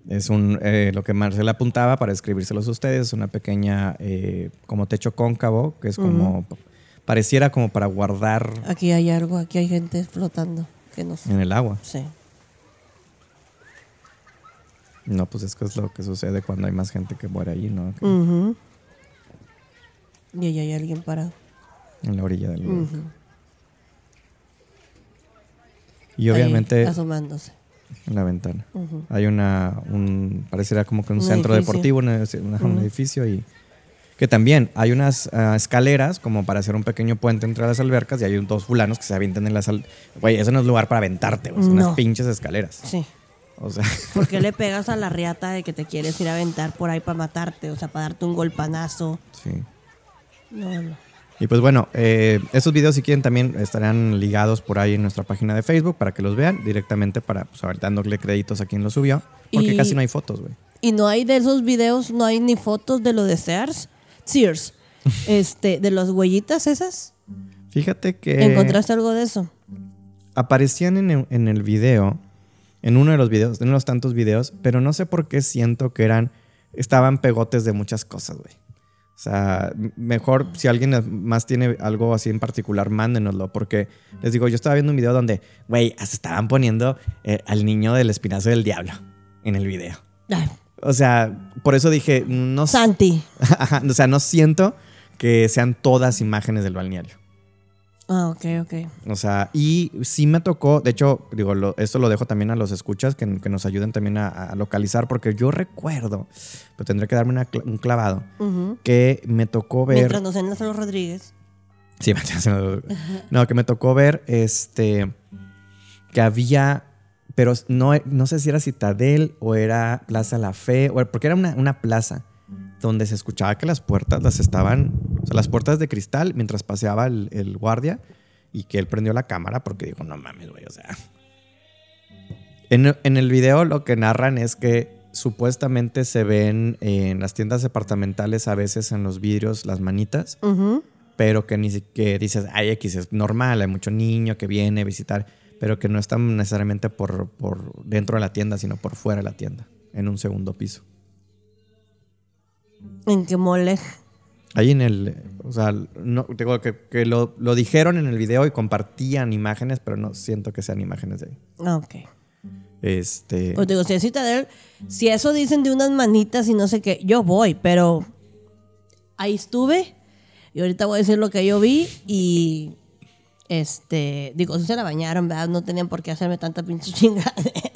S1: Es un, eh, lo que Marcela apuntaba para escribírselos a ustedes, una pequeña eh, como techo cóncavo, que es como, pareciera como para guardar
S2: Aquí hay algo, aquí hay gente flotando. Que
S1: en el agua.
S2: Sí.
S1: No, pues es que es lo que sucede cuando hay más gente que muere allí, ¿no? Que-.
S2: Y ahí hay alguien parado.
S1: En la orilla del lago.
S2: Ujú.
S1: Y obviamente
S2: Ahí, asomándose.
S1: en la ventana. Hay una, un, pareciera como que un,
S2: Un
S1: centro
S2: edificio.
S1: deportivo, un, un- edificio y que también hay unas ah, escaleras como para hacer un pequeño puente entre las albercas y hay dos fulanos que se avientan en las al... Güey, eso no es lugar para aventarte, güey, son
S2: No.
S1: unas pinches escaleras.
S2: Sí.
S1: O sea, [LAUGHS]
S2: ¿Por qué le pegas a la riata de que te quieres ir a aventar por ahí para matarte? O sea, para darte un golpanazo.
S1: sí.
S2: No, no.
S1: Y pues bueno, eh, estos videos si quieren también estarán ligados por ahí en nuestra página de Facebook para que los vean directamente para, pues, a ver, dándole créditos a quien los subió. Porque
S2: Y-
S1: casi no hay fotos, güey.
S2: Y no hay de esos videos, no hay ni fotos de lo de Sears. Sears. [LAUGHS] Este, de las huellitas esas.
S1: Fíjate que...
S2: ¿Encontraste algo de eso?
S1: aparecían en el, en el video, en uno de los videos, en unos tantos videos, pero no sé por qué siento que eran, estaban pegotes de muchas cosas, güey. O sea, mejor si alguien más tiene algo así en particular, mándenoslo, porque les digo, yo estaba viendo un video donde, güey, hasta estaban poniendo eh, al niño del espinazo del diablo en el video.
S2: Ay,
S1: O sea, por eso dije, no,
S2: Santi. [LAUGHS]
S1: O sea, no siento que sean todas imágenes del balneario.
S2: Ah, ok, ok.
S1: O sea, y sí me tocó, de hecho, digo, lo- esto lo dejo también a los escuchas que, que nos ayuden también a, a localizar, porque yo recuerdo, pero tendré que darme una un clavado, que me tocó ver...
S2: Mientras nos en los Rodríguez.
S1: Sí, [LAUGHS] no, que me tocó ver este, que había, pero no, no sé si era Citadel o era Plaza La Fe, o- porque era una, una plaza donde se escuchaba que las puertas las estaban, o sea, las puertas de cristal mientras paseaba el, el guardia y que él prendió la cámara porque dijo, no mames, güey, o sea. En, en el video lo que narran es que supuestamente se ven en las tiendas departamentales a veces en los vidrios las manitas pero que ni siquiera dices, ay, X es normal, hay mucho niño que viene a visitar, pero que no están necesariamente por, por dentro de la tienda, sino por fuera de la tienda, en un segundo piso.
S2: ¿En qué mole?
S1: Ahí en el, o sea, no, digo que, que lo, lo dijeron en el video y compartían imágenes, pero no siento que sean imágenes de ahí.
S2: Ah, ok.
S1: Este,
S2: Pues digo, si es Citadel, si eso dicen de unas manitas y no sé qué, yo voy, pero ahí estuve y ahorita voy a decir lo que yo vi y este, digo, si se la bañaron, ¿verdad? No tenían por qué hacerme tanta pinche [LAUGHS] chingadera.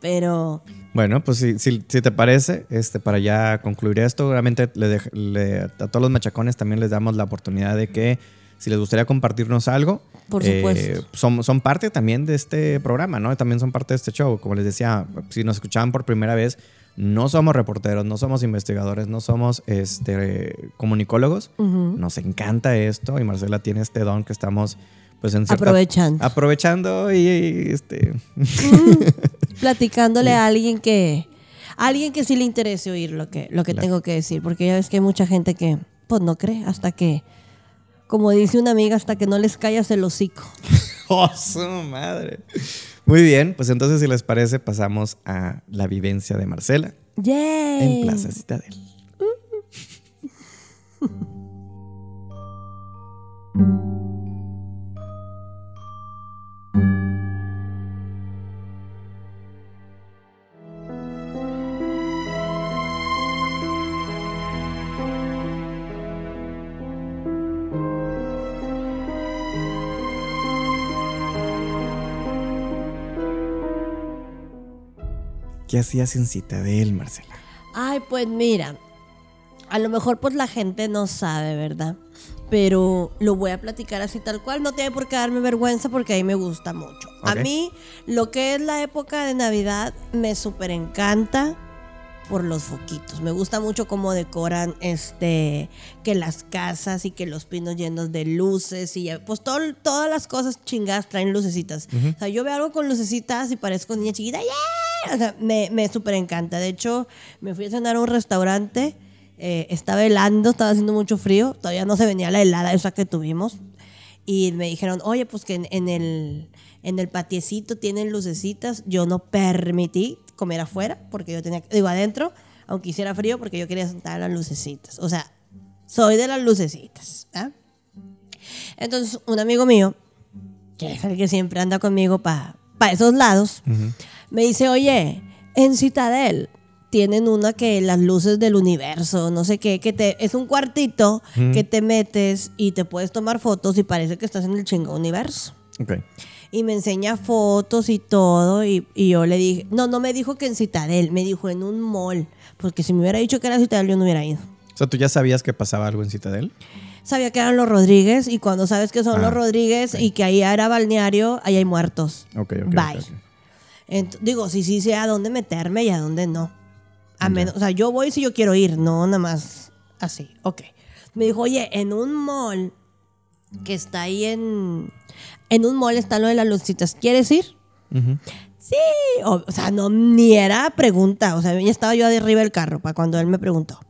S2: Pero
S1: Bueno, pues si, si, si te parece, este, para ya concluir esto, obviamente le dej- le- a todos los machacones también les damos la oportunidad de que si les gustaría compartirnos algo,
S2: Por
S1: eh, son, son parte también de este programa, ¿no? También son parte de este show. Como les decía, si nos escuchaban por primera vez, no somos reporteros, no somos investigadores, no somos este, comunicólogos. Nos encanta esto y Marcela tiene este don que estamos pues en cierta-
S2: Aprovechando.
S1: Aprovechando y, y, este... [LAUGHS]
S2: platicándole a alguien que alguien que sí le interese oír lo que lo que
S1: Claro.
S2: tengo que decir, porque ya ves que hay mucha gente que pues no cree hasta que como dice una amiga, hasta que no les callas el hocico. [LAUGHS]
S1: ¡Oh, su madre! Muy bien, pues entonces si les parece pasamos a la vivencia de Marcela
S2: ¡Yay!
S1: en Plaza Citadel. [LAUGHS] ¿Qué hacías en Citadel, Marcela?
S2: Ay, pues mira, a lo mejor pues la gente no sabe, ¿verdad? Pero lo voy a platicar así tal cual, no tiene por qué darme vergüenza porque a mí me gusta mucho. A mí lo que es la época de Navidad me súper encanta por los foquitos. Me gusta mucho cómo decoran este que las casas y que los pinos llenos de luces y pues todo- todas las cosas chingadas traen lucecitas. O sea, yo veo algo con lucecitas y parezco niña chiquita. ¡Yeah! Me, me súper encanta. De hecho, me fui a cenar a un restaurante. eh, estaba helando, estaba haciendo mucho frío. Todavía no se venía la helada esa que tuvimos. Y me dijeron, oye, pues que en, el, En el patiecito tienen lucecitas. Yo no permití comer afuera porque yo tenía, digo, adentro, aunque hiciera frío, porque yo quería sentar en las lucecitas. O sea, soy de las lucecitas. ¿ah? Entonces, un amigo mío, que es el que siempre anda conmigo para esos lados, me dice, oye, en Citadel tienen una que las luces del universo, no sé qué, que te es un cuartito que te metes y te puedes tomar fotos y parece que estás en el chingo universo.
S1: Ok.
S2: Y me enseña fotos y todo y, y yo le dije, no, no me dijo que en Citadel, me dijo en un mall, porque si me hubiera dicho que era Citadel yo no hubiera ido.
S1: O sea, ¿tú ya sabías que pasaba algo en Citadel?
S2: Sabía que eran los Rodríguez y cuando sabes que son
S1: Ah,
S2: los Rodríguez y que ahí era balneario, ahí hay muertos.
S1: Ok, ok.
S2: Bye.
S1: ok, ok.
S2: Ent- digo, sí, sí sé a dónde meterme y a dónde no. A menos, o sea, yo voy si yo quiero ir, no nada más así. Ok. Me dijo, oye, en un mall que está ahí en. En un mall está lo de las lucitas. ¿Quieres ir?
S1: Ujú.
S2: Sí. O, o sea, no, ni era pregunta. O sea, ya estaba yo de arriba del carro para cuando él me preguntó.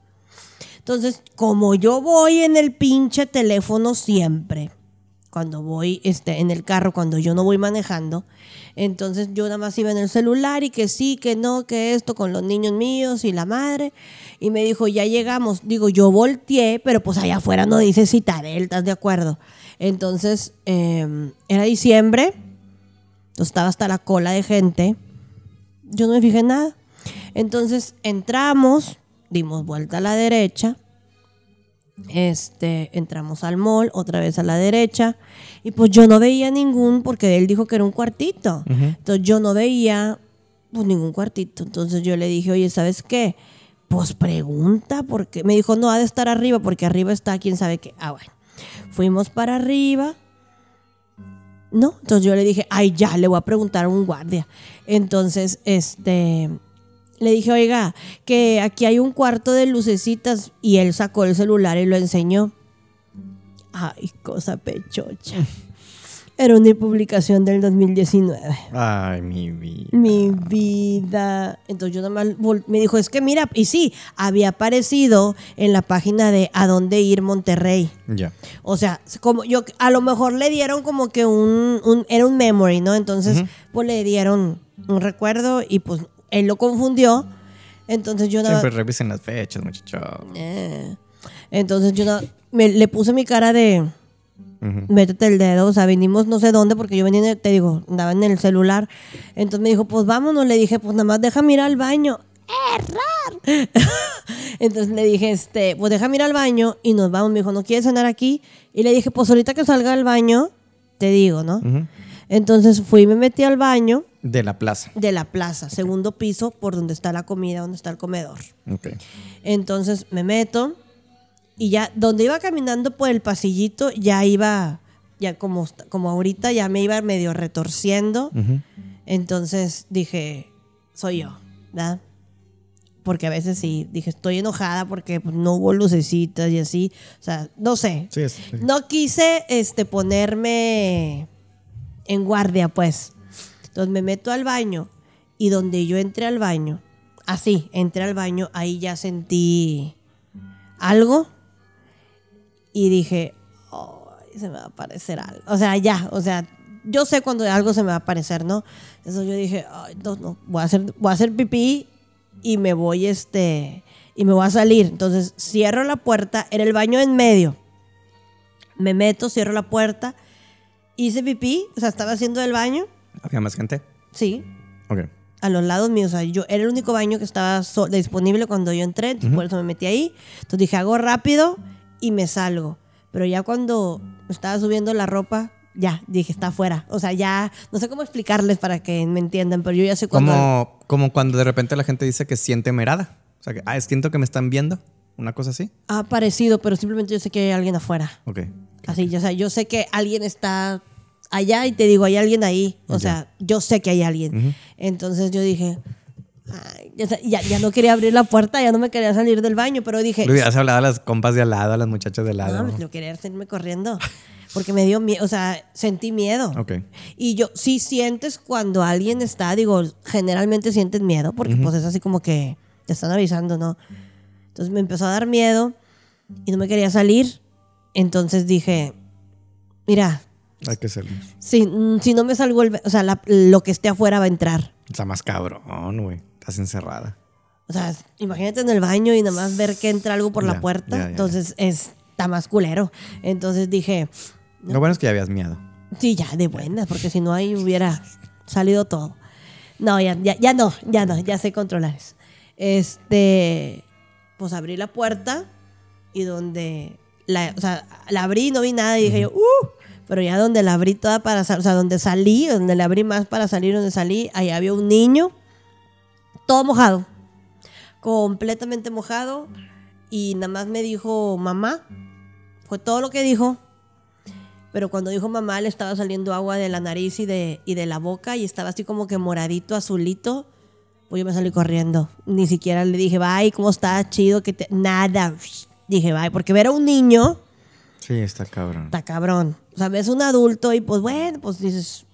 S2: Entonces, como yo voy en el pinche teléfono siempre, cuando voy este, en el carro, cuando yo no voy manejando, entonces yo nada más iba en el celular y que sí, que no, que esto con los niños míos y la madre. Y me dijo, ya llegamos. Digo, yo volteé, pero pues allá afuera no dice Citadel, ¿estás de acuerdo? Entonces, eh, era diciembre, estaba hasta la cola de gente. Yo no me fijé nada. Entonces entramos, dimos vuelta a la derecha, este, entramos al mall, otra vez a la derecha, y pues yo no veía ningún, porque él dijo que era un cuartito. Entonces yo no veía pues ningún cuartito. Entonces yo le dije, oye, ¿sabes qué? Pues pregunta, porque me dijo, no, ha de estar arriba, porque arriba está quién sabe qué. Ah, bueno. Fuimos para arriba. No, entonces yo le dije, ay, ya, le voy a preguntar a un guardia. Entonces, este, le dije, oiga, que aquí hay un cuarto de lucecitas y él sacó el celular y lo enseñó. Ay, cosa pechocha. [LAUGHS] Era una publicación del 2019.
S1: Ay, mi vida.
S2: Mi vida. Entonces yo nada más vol- me dijo, es que mira, y sí, había aparecido en la página de A dónde ir Monterrey.
S1: Ya.
S2: O sea, como yo, a lo mejor le dieron como que un, un- era un memory, ¿no? Entonces, pues le dieron un recuerdo y pues él lo confundió. Entonces yo nada
S1: Siempre revisen las fechas, muchachos.
S2: eh, entonces yo nada- me, le puse mi cara de
S1: Ujú.
S2: métete el dedo, o sea, venimos no sé dónde porque yo venía, en el- te digo, andaba en el celular. Entonces me dijo, pues vámonos, le dije, pues nada más déjame ir al baño. ¡Errar! [LAUGHS] Entonces le dije, este, pues déjame ir al baño y nos vamos. Me dijo, ¿no quieres cenar aquí? Y le dije, pues ahorita que salga al baño, te digo, ¿no?
S1: Ujú.
S2: Entonces fui y me metí al baño
S1: De la plaza.
S2: de la plaza, segundo piso, por donde está la comida, donde está el comedor.
S1: Ok.
S2: Entonces me meto y ya donde iba caminando por el pasillito ya iba, ya como, como ahorita ya me iba medio retorciendo. Entonces dije, soy yo, ¿verdad? Porque a veces sí, dije, estoy enojada porque pues, no hubo lucecitas y así. O sea, no sé.
S1: Sí, sí.
S2: No quise este, ponerme en guardia, pues. Entonces me meto al baño y donde yo entré al baño, así, entré al baño, ahí ya sentí algo y dije, "Ay, se me va a aparecer algo. O sea, ya, o sea, yo sé cuando algo se me va a aparecer, ¿no? Eso yo dije, Ay, no, no, voy a hacer, voy a hacer pipí y me voy, este, y me voy a salir. Entonces cierro la puerta, era el baño en medio. Me meto, cierro la puerta, hice pipí, o sea, estaba haciendo el baño,
S1: ¿Había más gente?
S2: sí,
S1: Ok.
S2: a los lados míos. O sea, yo era el único baño que estaba so- disponible cuando yo entré, entonces por eso me metí ahí. Entonces dije, hago rápido y me salgo. Pero ya cuando estaba subiendo la ropa, ya, dije, está afuera. O sea, ya, no sé cómo explicarles para que me entiendan, pero yo ya sé cuando...
S1: Como, como cuando de repente la gente dice que siente merada. O sea, que, ah, siento que me están viendo. Una cosa así.
S2: Ha aparecido, pero simplemente yo sé que hay alguien afuera.
S1: Ok.
S2: Así, o sea, yo sé que alguien está allá y te digo, hay alguien ahí. O sea, yo sé que hay alguien. Entonces yo dije, ay, ya, ya, no quería abrir la puerta, ya no me quería salir del baño, pero dije,
S1: Le hubieras hablado a las compas de al lado, a las muchachas de al
S2: no,
S1: lado.
S2: pues, yo quería hacerme corriendo. Porque me dio miedo, o sea, sentí miedo.
S1: Ok.
S2: Y yo, sí sientes cuando alguien está, digo, generalmente sientes miedo, porque pues es así como que te están avisando, ¿no? Entonces me empezó a dar miedo y no me quería salir. Entonces dije, mira,
S1: Hay que salir.
S2: Sí, mm, si no me salgo, el, o sea, la- lo que esté afuera va a entrar.
S1: Está más cabrón, güey. Estás encerrada.
S2: O sea, imagínate en el baño y nada más ver que entra algo por
S1: Ya,
S2: la puerta.
S1: ya, ya.
S2: Entonces está más culero. Entonces dije,
S1: Lo bueno es que ya habías miedo.
S2: sí, ya de buenas, porque si no ahí hubiera salido todo. No, ya, ya, ya no, ya no, ya sé controlar eso. Este, pues abrí la puerta y donde, la, o sea, la abrí y no vi nada y dije yo, uh, pero ya donde la abrí toda para o sea, donde salí, donde la abrí más para salir, donde salí, ahí había un niño, todo mojado, completamente mojado y nada más me dijo mamá, fue todo lo que dijo. Pero cuando dijo mamá le estaba saliendo agua de la nariz y de, y de la boca y estaba así como que moradito, azulito. Pues yo me salí corriendo. Ni siquiera le dije, bye, ¿cómo estás? Chido, que te... Nada. Dije, bye, porque ver a un niño
S1: Sí, está cabrón.
S2: está cabrón. O sea, ves un adulto y pues bueno, pues dices,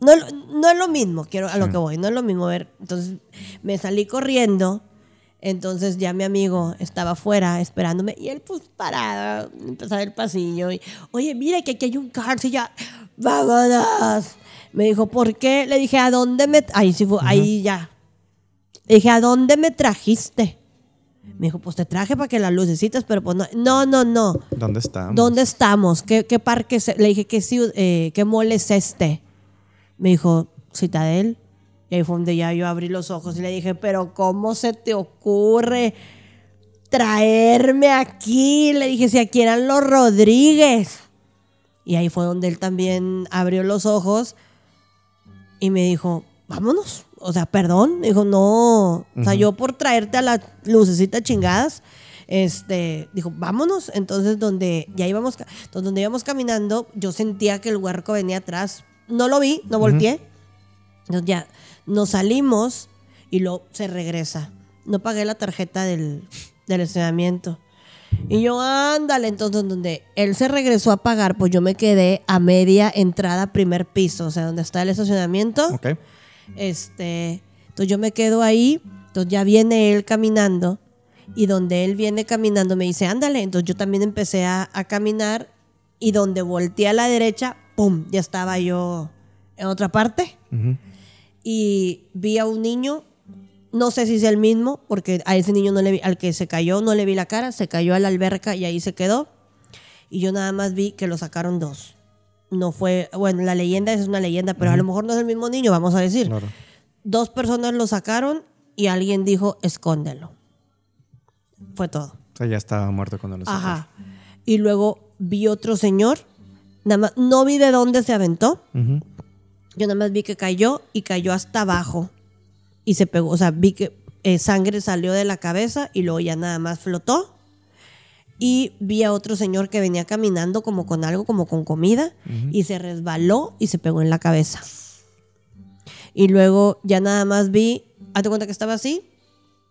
S2: no, es lo- no es lo mismo, quiero a lo
S1: Sí.
S2: que voy, no es lo mismo ver. Entonces me salí corriendo, entonces ya mi amigo estaba afuera esperándome y él pues parado, empezaba el pasillo y, oye, mira que aquí hay un carro y ya, vámonos. Me dijo, ¿por qué? Le dije, ¿a dónde me...? Ahí sí fue, ahí ya. Le dije, ¿a dónde me trajiste? Me dijo, pues te traje para que las lucecitas, pero pues no, no, no, no.
S1: ¿Dónde estamos?
S2: ¿Dónde estamos? ¿Qué, qué parque es? Le dije, ¿qué, eh, ¿qué mole es este? Me dijo, Citadel. Y ahí fue donde ya yo abrí los ojos y le dije, pero ¿cómo se te ocurre traerme aquí? Le dije, si aquí eran los Rodríguez. Y ahí fue donde él también abrió los ojos y me dijo, vámonos. O sea, perdón. Dijo, no. O sea, yo por traerte a las lucecitas chingadas, este, dijo, vámonos. Entonces, donde ya íbamos, entonces, donde íbamos caminando, yo sentía que el huerco venía atrás. No lo vi, no volteé. Entonces ya nos salimos y luego se regresa. No pagué la tarjeta del, del estacionamiento. Y yo, ándale, entonces donde él se regresó a pagar, pues yo me quedé a media entrada, primer piso, o sea, donde está el estacionamiento.
S1: Ok.
S2: Este, entonces yo me quedo ahí, entonces ya viene él caminando y donde él viene caminando me dice, ándale, entonces yo también empecé a, a caminar y donde volteé a la derecha, ¡pum!, ya estaba yo en otra parte y vi a un niño, no sé si es el mismo, porque a ese niño no le vi, al que se cayó no le vi la cara, se cayó a la alberca y ahí se quedó. Y yo nada más vi que lo sacaron dos. No fue, bueno, la leyenda es una leyenda, pero a lo mejor no es el mismo niño, vamos a decir.
S1: Claro.
S2: Dos personas lo sacaron y alguien dijo, escóndelo. Fue todo.
S1: O sea, ya estaba muerto cuando lo sacaron.
S2: Ajá. Y luego vi otro señor, nada más, no vi de dónde se aventó, yo nada más vi que cayó y cayó hasta abajo. Y se pegó. O sea, vi que eh, sangre salió de la cabeza y luego ya nada más flotó. Y vi a otro señor que venía caminando como con algo, como con comida. Y se resbaló y se pegó en la cabeza. Y luego ya nada más vi, hazte cuenta que estaba así.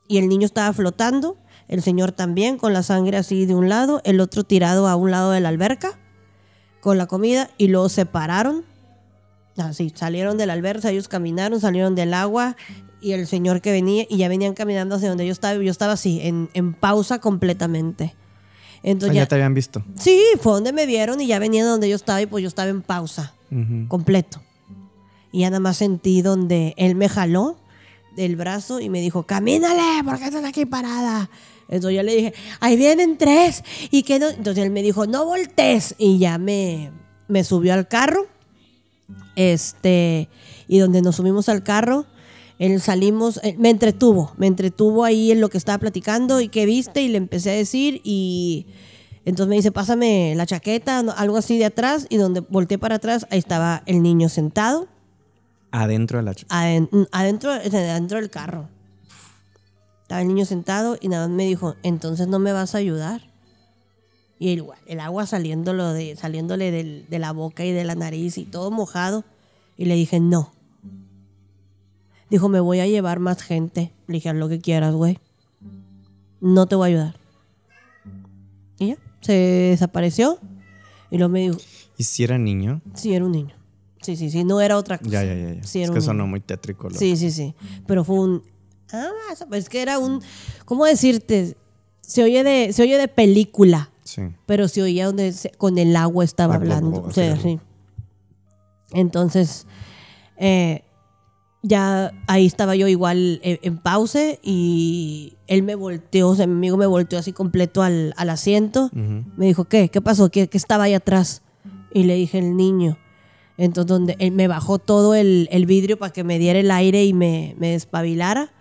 S2: Y el niño estaba flotando. El señor también con la sangre así de un lado. El otro tirado a un lado de la alberca con la comida. Y luego se pararon Así, salieron de la alberca, ellos caminaron, salieron del agua y el señor que venía y ya venían caminando hacia donde yo estaba. Yo estaba así, en, en pausa completamente.
S1: Ah,
S2: Entonces
S1: ya
S2: ya,
S1: te habían visto.
S2: sí, fue donde me vieron y ya venían donde yo estaba y pues yo estaba en pausa, completo. Y ya nada más sentí donde él me jaló del brazo y me dijo, camínale, ¿por qué estás aquí parada? Entonces yo le dije, ahí vienen tres. Y que no? Entonces él me dijo, no voltees. Y ya me, me subió al carro. Este, y donde nos subimos al carro, él salimos, eh, me entretuvo, me entretuvo ahí en lo que estaba platicando y qué viste y le empecé a decir y entonces me dice, pásame la chaqueta, algo así de atrás y donde volteé para atrás, ahí estaba el niño sentado
S1: Adentro de la... ch-
S2: aden- adentro, adentro del carro. Estaba el niño sentado y nada más me dijo, entonces no me vas a ayudar. Y el, el agua saliéndolo de, saliéndole del- de la boca y de la nariz y todo mojado. Y le dije, no. Dijo, me voy a llevar más gente. Le dije, haz lo que quieras, güey. No te voy a ayudar. Y ya, se desapareció. Y luego me dijo,
S1: ¿Y si era niño?
S2: sí, era un niño. Sí, sí, sí, no era otra cosa.
S1: Ya, ya, ya. ya.
S2: Sí,
S1: es
S2: era
S1: que
S2: un
S1: sonó muy tétrico. lo-
S2: Sí, sí, sí. Pero fue un. Ah, es que era un. ¿Cómo decirte? Se oye de, se oye de película,
S1: Sí.
S2: pero se oía donde se- con el agua estaba
S1: Ah,
S2: hablando.
S1: como-
S2: O sea,
S1: sí.
S2: sí. Entonces, eh, ya ahí estaba yo igual en, en pause y él me volteó, o sea, mi amigo me volteó así completo al, al asiento. Me dijo, ¿qué? ¿Qué pasó? ¿Qué, qué estaba ahí atrás? Y le dije, el niño. Entonces, donde él me bajó todo el, el vidrio para que me diera el aire y me, me despabilara.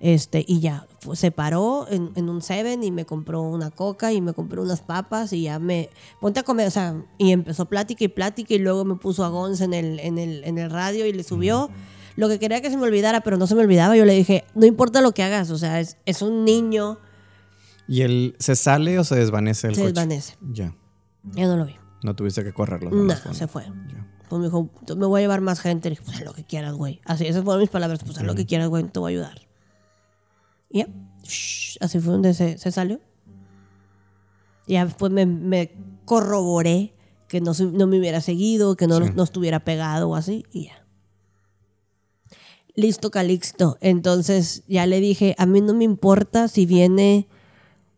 S2: Este, y ya, se paró en, en un Seven y me compró una coca y me compró unas papas y ya me, ponte a comer, o sea, y empezó plática y plática y luego me puso a Gonz en el, en el, en el radio y le subió. Lo que quería que se me olvidara, pero no se me olvidaba. Yo le dije, no importa lo que hagas, o sea, es, es un niño,
S1: ¿Y él se sale o se desvanece el
S2: se
S1: coche?
S2: desvanece.
S1: Ya.
S2: Yo no lo vi.
S1: No tuviste que correrlo.
S2: No,
S1: fondo.
S2: se fue.
S1: Ya.
S2: Pues me dijo, me voy a llevar más gente. Le dije, pues haz lo que quieras, güey. Así, esas fueron mis palabras. Pues haz lo que quieras, güey, te voy a ayudar. Y ya, así fue donde se, se salió. Y ya después me, me corroboré que no, se- no me hubiera seguido, que no,
S1: Sí.
S2: no estuviera pegado o así. Y ya. Listo, Calixto. Entonces ya le dije, a mí no me importa si viene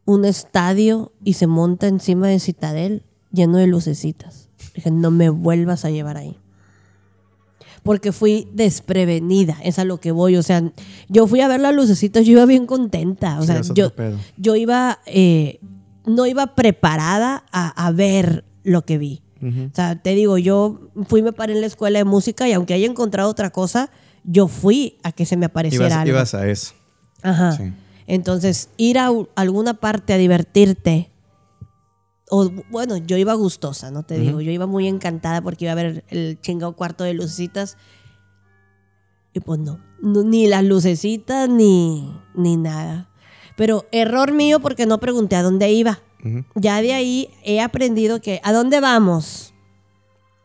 S2: un estadio y se monta encima de Citadel lleno de lucecitas. Dije, no me vuelvas a llevar ahí. Porque fui desprevenida, es a lo que voy. O sea, yo fui a ver las lucecitas, yo iba bien contenta. O
S1: Sí,
S2: sea, yo, yo iba, eh, no iba preparada a, a ver lo que vi. O sea, te digo, yo fui, me paré en la escuela de música y aunque haya encontrado otra cosa, yo fui a que se me apareciera
S1: Ibas,
S2: algo.
S1: ibas a eso.
S2: Ajá.
S1: Sí.
S2: Entonces, ir a alguna parte a divertirte. O bueno, yo iba gustosa, no te digo. Yo iba muy encantada porque iba a ver el chingado cuarto de lucecitas. Y pues no, no, ni las lucecitas ni, ni nada. Pero error mío porque no pregunté a dónde iba. Ya de ahí he aprendido que ¿a dónde vamos?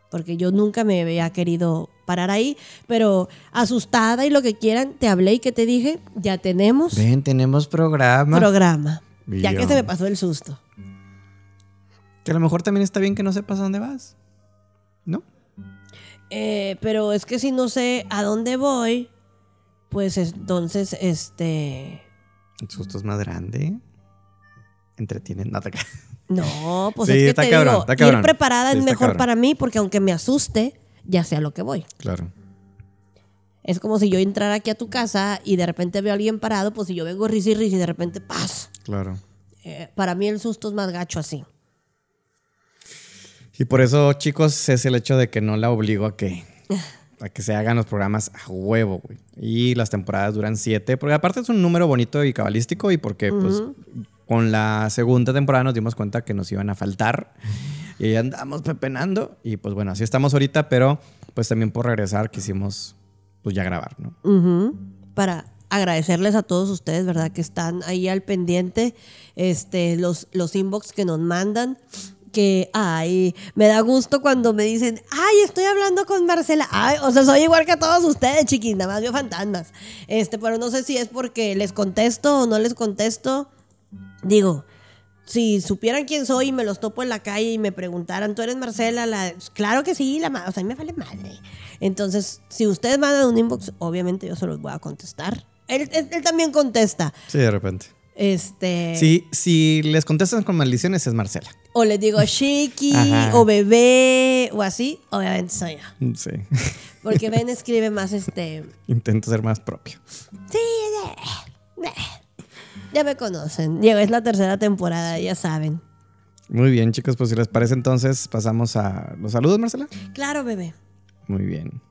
S2: Porque yo nunca me había querido parar ahí, pero asustada y lo que quieran, te hablé y que te dije, ya tenemos
S1: Ven, tenemos programa.
S2: programa. Ya que se me pasó el susto.
S1: que a lo mejor también está bien que no sepas a dónde vas. ¿No?
S2: Eh, pero es que si no sé a dónde voy, pues entonces, este...
S1: El susto es más grande. Entretienen. No. [LAUGHS]
S2: No, pues
S1: Sí,
S2: es que
S1: está
S2: te
S1: cabrón,
S2: digo,
S1: está
S2: ir
S1: cabrón.
S2: preparada
S1: Sí,
S2: es mejor
S1: cabrón.
S2: para mí porque aunque me asuste, ya sé a lo que voy.
S1: Claro.
S2: Es como si yo entrara aquí a tu casa y de repente veo a alguien parado, pues si yo vengo risa y risa y de repente ¡paz!
S1: Claro.
S2: Eh, para mí el susto es más gacho así.
S1: Y por eso, chicos, es el hecho de que no la obligo a que, [LAUGHS] a que se hagan los programas a huevo, güey. Y las temporadas duran siete, porque aparte es un número bonito y cabalístico y porque, pues, con la segunda temporada nos dimos cuenta que nos iban a faltar y andamos pepenando. Y pues bueno, así estamos ahorita, pero pues también por regresar quisimos, pues ya grabar, ¿no?
S2: Para agradecerles a todos ustedes, ¿verdad? Que están ahí al pendiente, este, los, los inbox que nos mandan. Que, ay, me da gusto cuando me dicen, ay, estoy hablando con Marcela. Ay, o sea, soy igual que todos ustedes, chiquis, nada más veo fantasmas. Este, pero no sé si es porque les contesto o no les contesto. Digo, si supieran quién soy y me los topo en la calle y me preguntaran, ¿tú eres Marcela? La... Claro que sí, la o sea, a mí me vale madre. Entonces, si ustedes mandan un inbox, obviamente yo se los voy a contestar. Él, él- él también contesta.
S1: Sí, de repente.
S2: Este.
S1: Sí, si les contestan con maldiciones es Marcela.
S2: O les digo Shiki, o bebé, o así, obviamente soy yo.
S1: Sí.
S2: Porque [LAUGHS] Ben escribe más este.
S1: Intento ser más propio.
S2: Sí. Ya me conocen. Llegó, es la tercera temporada, ya saben.
S1: Muy bien, chicos, pues si les parece entonces pasamos a los saludos, Marcela.
S2: Claro, bebé.
S1: Muy bien.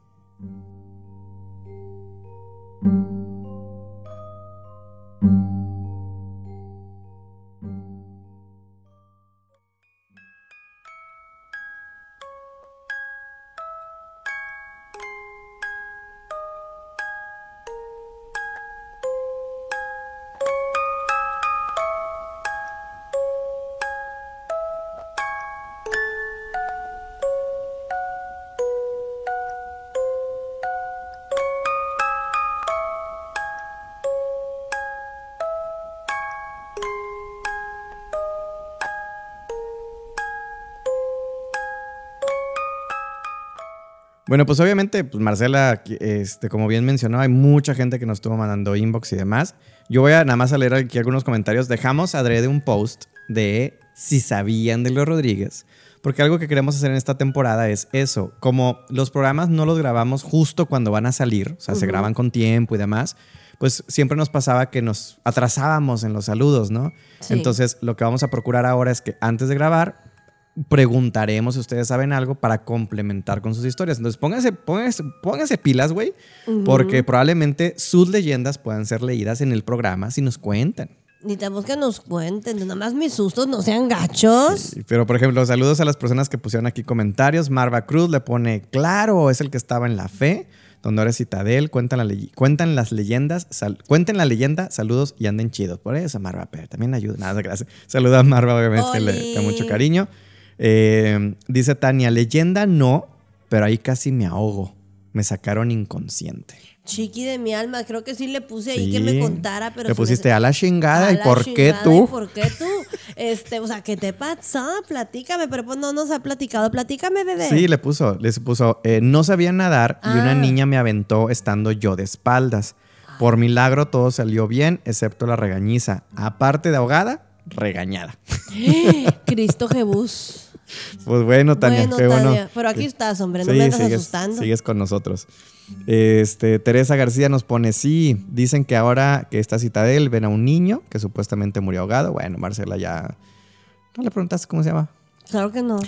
S1: Bueno, pues obviamente, pues Marcela, este, como bien mencionó, hay mucha gente que nos estuvo mandando inbox y demás. Yo voy a nada más a leer aquí algunos comentarios. Dejamos adrede un post de si sabían de los Rodríguez, Porque algo que queremos hacer en esta temporada es eso. Como los programas no los grabamos justo cuando van a salir, o sea, se graban con tiempo y demás, pues siempre nos pasaba que nos atrasábamos en los saludos, ¿no?
S2: Sí.
S1: Entonces, lo que vamos a procurar ahora es que antes de grabar, preguntaremos si ustedes saben algo para complementar con sus historias. Entonces, pónganse, pónganse, pónganse pilas, güey, porque probablemente sus leyendas puedan ser leídas en el programa si nos cuentan.
S2: Necesitamos que nos cuenten, nada más mis sustos no sean gachos.
S1: Sí, Pero, por ejemplo, saludos a las personas que pusieron aquí comentarios. Marva Cruz le pone, claro, es el que estaba en la fe. Don Dores Citadel, cuentan, la cuentan las leyendas, cuenten la leyenda, saludos y anden chidos. Por eso, Marva, pero también ayuda. Nada, gracias. Saluda a Marva, obviamente, que le da mucho cariño. Eh, dice Tania, leyenda no, pero ahí casi me ahogo. Me sacaron inconsciente.
S2: Chiqui de mi alma, creo que sí le puse ahí
S1: Sí.
S2: que me contara, pero
S1: Le pusiste a la chingada
S2: A
S1: y
S2: la
S1: por qué
S2: chingada,
S1: tú.
S2: ¿y ¿Por qué tú? Este, o sea, ¿qué te pasó? Platícame, pero pues no nos ha platicado. Platícame, bebé.
S1: Sí, le puso, le puso, eh, no sabía nadar y una
S2: Ah.
S1: niña me aventó estando yo de espaldas. Por milagro todo salió bien, excepto la regañiza. Aparte de ahogada, regañada. [GASPS]
S2: Cristo Jebús.
S1: Pues bueno, Tania,
S2: bueno,
S1: qué bueno.
S2: Tania, pero aquí estás, hombre, no
S1: Sí,
S2: me andas
S1: sigues,
S2: asustando.
S1: Sigues con nosotros. Este, Teresa García nos pone, sí, dicen que ahora que está Citadel ven a un niño que supuestamente murió ahogado. Bueno, Marcela ya... ¿No le preguntaste cómo se llama?
S2: Claro que no.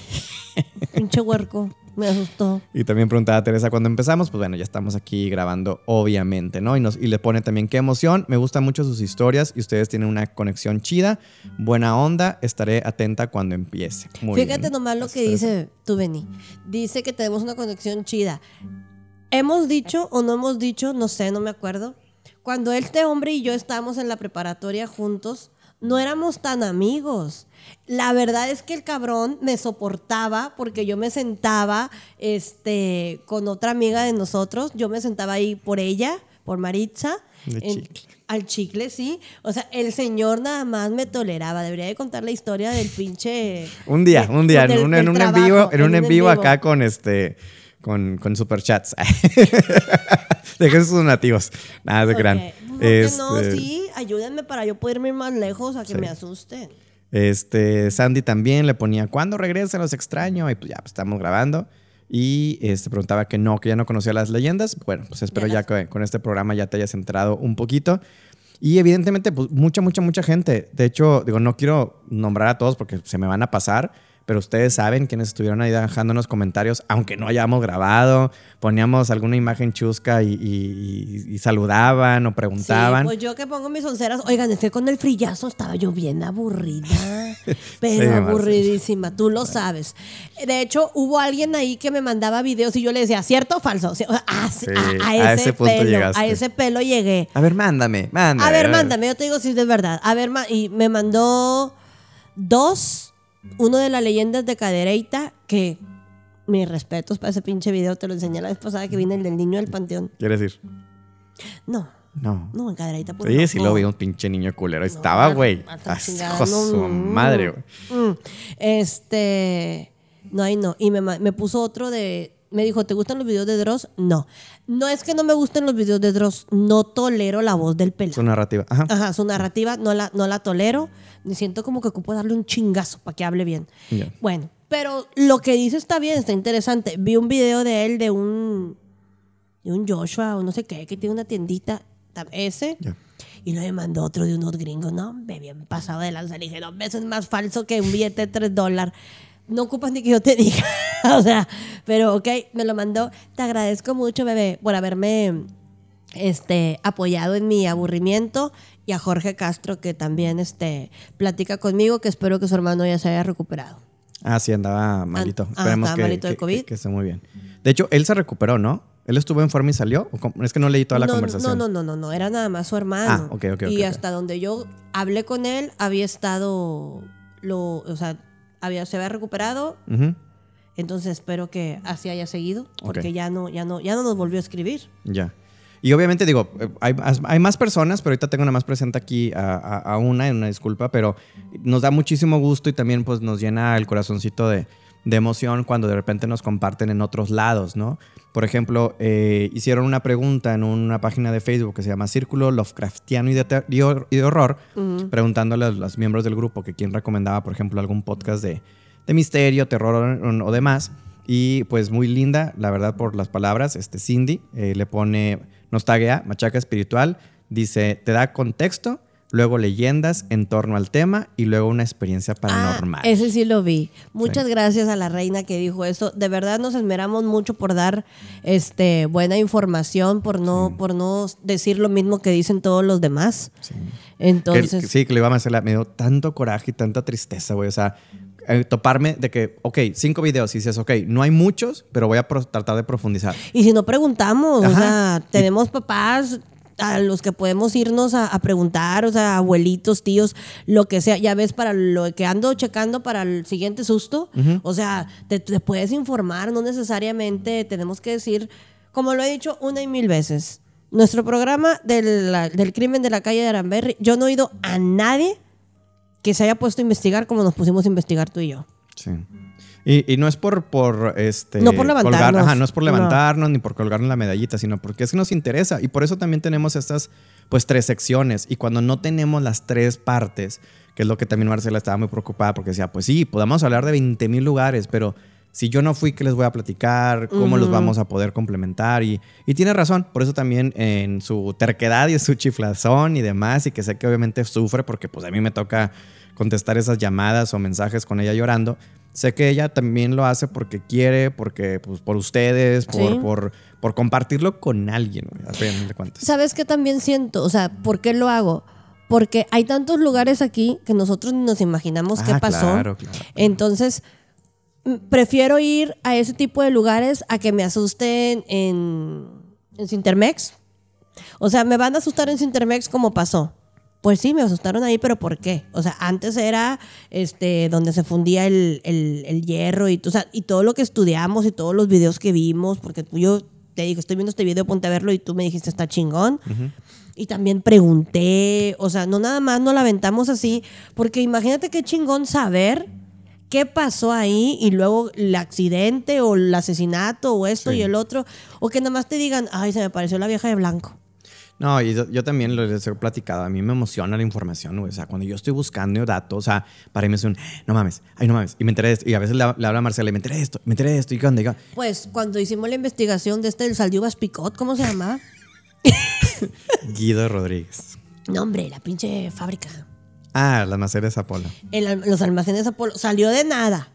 S2: [LAUGHS] Pinche huerco, me asustó.
S1: Y también preguntaba a Teresa cuando empezamos, pues bueno, ya estamos aquí grabando, obviamente, ¿no? Y, nos, y le pone también qué emoción, me gustan mucho sus historias y ustedes tienen una conexión chida, buena onda, estaré atenta cuando empiece. Muy
S2: Fíjate
S1: bien.
S2: nomás lo que
S1: Teresa.
S2: dice tú, Beni. Dice que tenemos una conexión chida. Hemos dicho o no hemos dicho, no sé, no me acuerdo. Cuando este hombre y yo estábamos en la preparatoria juntos, no éramos tan amigos. La verdad es que el cabrón me soportaba porque yo me sentaba este, con otra amiga de nosotros. Yo me sentaba ahí por ella, por Maritza.
S1: De
S2: en-
S1: chicle.
S2: al chicle, sí. O sea, el señor nada más me toleraba. Debería de contar la historia del pinche...
S1: Un día,
S2: de-
S1: un día, en un, en un vivo, en un en vivo acá con este, con, con superchats. [LAUGHS] Dejen sus nativos. Nada, se crean.
S2: Ok. ¿Por qué no?
S1: Este,
S2: Sí, ayúdenme para yo poder ir más lejos a que
S1: Sí.
S2: me asusten.
S1: Este, Sandy también le ponía, ¿cuándo regresan? Los extraño. Y pues ya, pues estamos grabando. Y este, preguntaba que no, que ya no conocía las leyendas. Bueno, pues espero
S2: Ya
S1: ya, que con este programa ya te hayas enterado un poquito. Y evidentemente, pues mucha, mucha, mucha gente. De hecho, digo, no quiero nombrar a todos porque se me van a pasar. Pero ustedes saben quienes estuvieron ahí dejándonos comentarios, aunque no hayamos grabado, poníamos alguna imagen chusca y, y- y- y saludaban o preguntaban.
S2: Sí, pues yo que pongo mis onceras. Oigan, es que con el frillazo estaba yo bien aburrida. [LAUGHS] Pero
S1: Sí,
S2: aburridísima, tú lo sabes. De hecho, hubo alguien ahí que me mandaba videos y yo le decía, ¿cierto o falso? O sea, a,
S1: Sí,
S2: a- a
S1: a
S2: ese,
S1: punto
S2: pelo,
S1: llegaste.
S2: a ese pelo llegué.
S1: A ver, mándame, mándame.
S2: A ver, mándame, yo te digo si es de verdad. A ver, y me mandó dos. Uno de las leyendas de Cadereyta, que mis respetos para ese pinche video, te lo enseñé la vez pasada que vine el del niño del panteón.
S1: ¿Quieres ir?
S2: No,
S1: No.
S2: no, en Cadereyta. pues,
S1: Sí, sí lo vi, un pinche niño culero. Estaba, güey.
S2: no,
S1: su madre, güey.
S2: mm. Este. No, ahí no. Y me, me puso otro de. Me dijo, ¿te gustan los videos de Dross? No. No es que no me gusten los videos de Dross, no tolero la voz del pelado.
S1: Su narrativa. Ajá.
S2: Ajá, su narrativa no la, no la tolero. Me siento como que ocupo darle un chingazo para que hable bien.
S1: Ya.
S2: Bueno, pero lo que dice está bien, está interesante. Vi un video de él de un, de un Joshua o no sé qué, que tiene una tiendita, ese.
S1: Ya.
S2: Y luego me mandó otro de unos gringos. No, me bien pasado de lanza. Le dije, no, eso es más falso que un billete de 3 dólares. No ocupas ni que yo te [LAUGHS] diga. o sea, pero ok, me lo mandó. Te agradezco mucho, bebé, por haberme este, apoyado en mi aburrimiento. Y a Jorge Castro, que también este, platica conmigo, que espero que su hermano ya se haya recuperado.
S1: Ah, sí, andaba malito.
S2: ah,
S1: Esperemos que,
S2: malito de
S1: que-
S2: COVID.
S1: que- que esté muy bien. De hecho, él se recuperó, ¿no? Él estuvo en forma y salió. Es que no leí toda la
S2: no,
S1: conversación.
S2: No, no, no, no, no, era nada más su hermano.
S1: Ah, ok, ok,
S2: Y hasta donde yo hablé con él, había estado, lo, o sea, había, se había recuperado. Entonces espero que así haya seguido, porque ya no, ya no, ya no nos volvió a escribir.
S1: Ya. Y obviamente digo, eh, hay, hay más personas, pero ahorita tengo una más presente aquí a, a- a una, en una disculpa, pero nos da muchísimo gusto y también pues nos llena el corazoncito de, de emoción cuando de repente nos comparten en otros lados, ¿no? Por ejemplo, eh, hicieron una pregunta en una página de Facebook que se llama Círculo Lovecraftiano y de, y de Horror, preguntándole a los miembros del grupo que quién recomendaba, por ejemplo, algún podcast de, de misterio, terror o, o demás. Y pues muy linda, la verdad, por las palabras. Este Cindy eh, le pone, nos taguea, machaca espiritual. Dice, te da contexto, luego leyendas en torno al tema y luego una experiencia paranormal.
S2: Ah, ese sí lo vi. Muchas gracias a la reina que dijo eso. De verdad nos esmeramos mucho por dar este buena información, por no, por no decir lo mismo que dicen todos los demás.
S1: Sí.
S2: Entonces.
S1: Que- sí, que le iba a hacer, me dio tanto coraje y tanta tristeza, güey. O sea, eh, toparme de que, ok, cinco videos y dices, ok, no hay muchos, pero voy a tratar de profundizar.
S2: Y si no preguntamos, o sea, tenemos papás a los que podemos irnos a, a preguntar, o sea, abuelitos, tíos, lo que sea. Ya ves, para lo que ando checando para el siguiente susto, o sea, te, te puedes informar, no necesariamente tenemos que decir, como lo he dicho una y mil veces, nuestro programa del, la- del crimen de la calle de Aramberry, yo no he oído a nadie que se haya puesto a investigar como nos pusimos a investigar tú y yo.
S1: Sí. Y, y no es por, por este.
S2: No por levantarnos.
S1: ajá, no es por
S2: No.
S1: levantarnos ni por colgarnos la medallita, sino porque es que nos interesa. Y por eso también tenemos estas, pues, tres secciones. Y cuando no tenemos las tres partes, que es lo que también Marcela estaba muy preocupada, porque decía, pues sí, podemos hablar de 20 mil lugares, pero si yo no fui, ¿qué les voy a platicar? ¿Cómo los vamos a poder complementar? Y, y tiene razón, por eso también en su terquedad y en su chiflazón y demás, y que sé que obviamente sufre, porque pues a mí me toca contestar esas llamadas o mensajes con ella llorando. Sé que ella también lo hace porque quiere, porque pues por ustedes, por,
S2: Sí.
S1: por, por compartirlo con alguien, güey, a fin de cuentas.
S2: ¿Sabes qué también siento? O sea, ¿por qué lo hago? Porque hay tantos lugares aquí que nosotros ni nos imaginamos qué
S1: Ah,
S2: pasó.
S1: claro, claro.
S2: Entonces, mm, prefiero ir a ese tipo de lugares a que me asusten en, en Cintermex. O sea, me van a asustar en Cintermex como pasó. Pues sí, me asustaron ahí, pero ¿por qué? O sea, antes era este donde se fundía el, el- el hierro y, o sea, y todo lo que estudiamos y todos los videos que vimos, porque tú yo te digo, estoy viendo este video, ponte a verlo y tú me dijiste, está chingón. Y también pregunté, o sea, no nada más nos la aventamos así, porque imagínate qué chingón saber qué pasó ahí y luego el accidente o el asesinato o esto
S1: Sí.
S2: y el otro, o que nada más te digan, ay, se me pareció la vieja de blanco.
S1: No, y yo, yo también les he platicado. A mí me emociona la información, güey. O sea, cuando yo estoy buscando datos, o sea, para mí es un, no mames, ay, no mames. Y me enteré de esto. Y a veces le, le habla a Marcela, y me enteré de esto, me enteré de esto. ¿Y qué onda? Y
S2: Pues cuando hicimos la investigación de este del Saldivas Picot, ¿cómo se llama? [LAUGHS]
S1: Guido Rodríguez.
S2: No, hombre, la pinche fábrica.
S1: Ah, las maceras Apolo.
S2: En la- los almacenes Apolo. Salió de nada.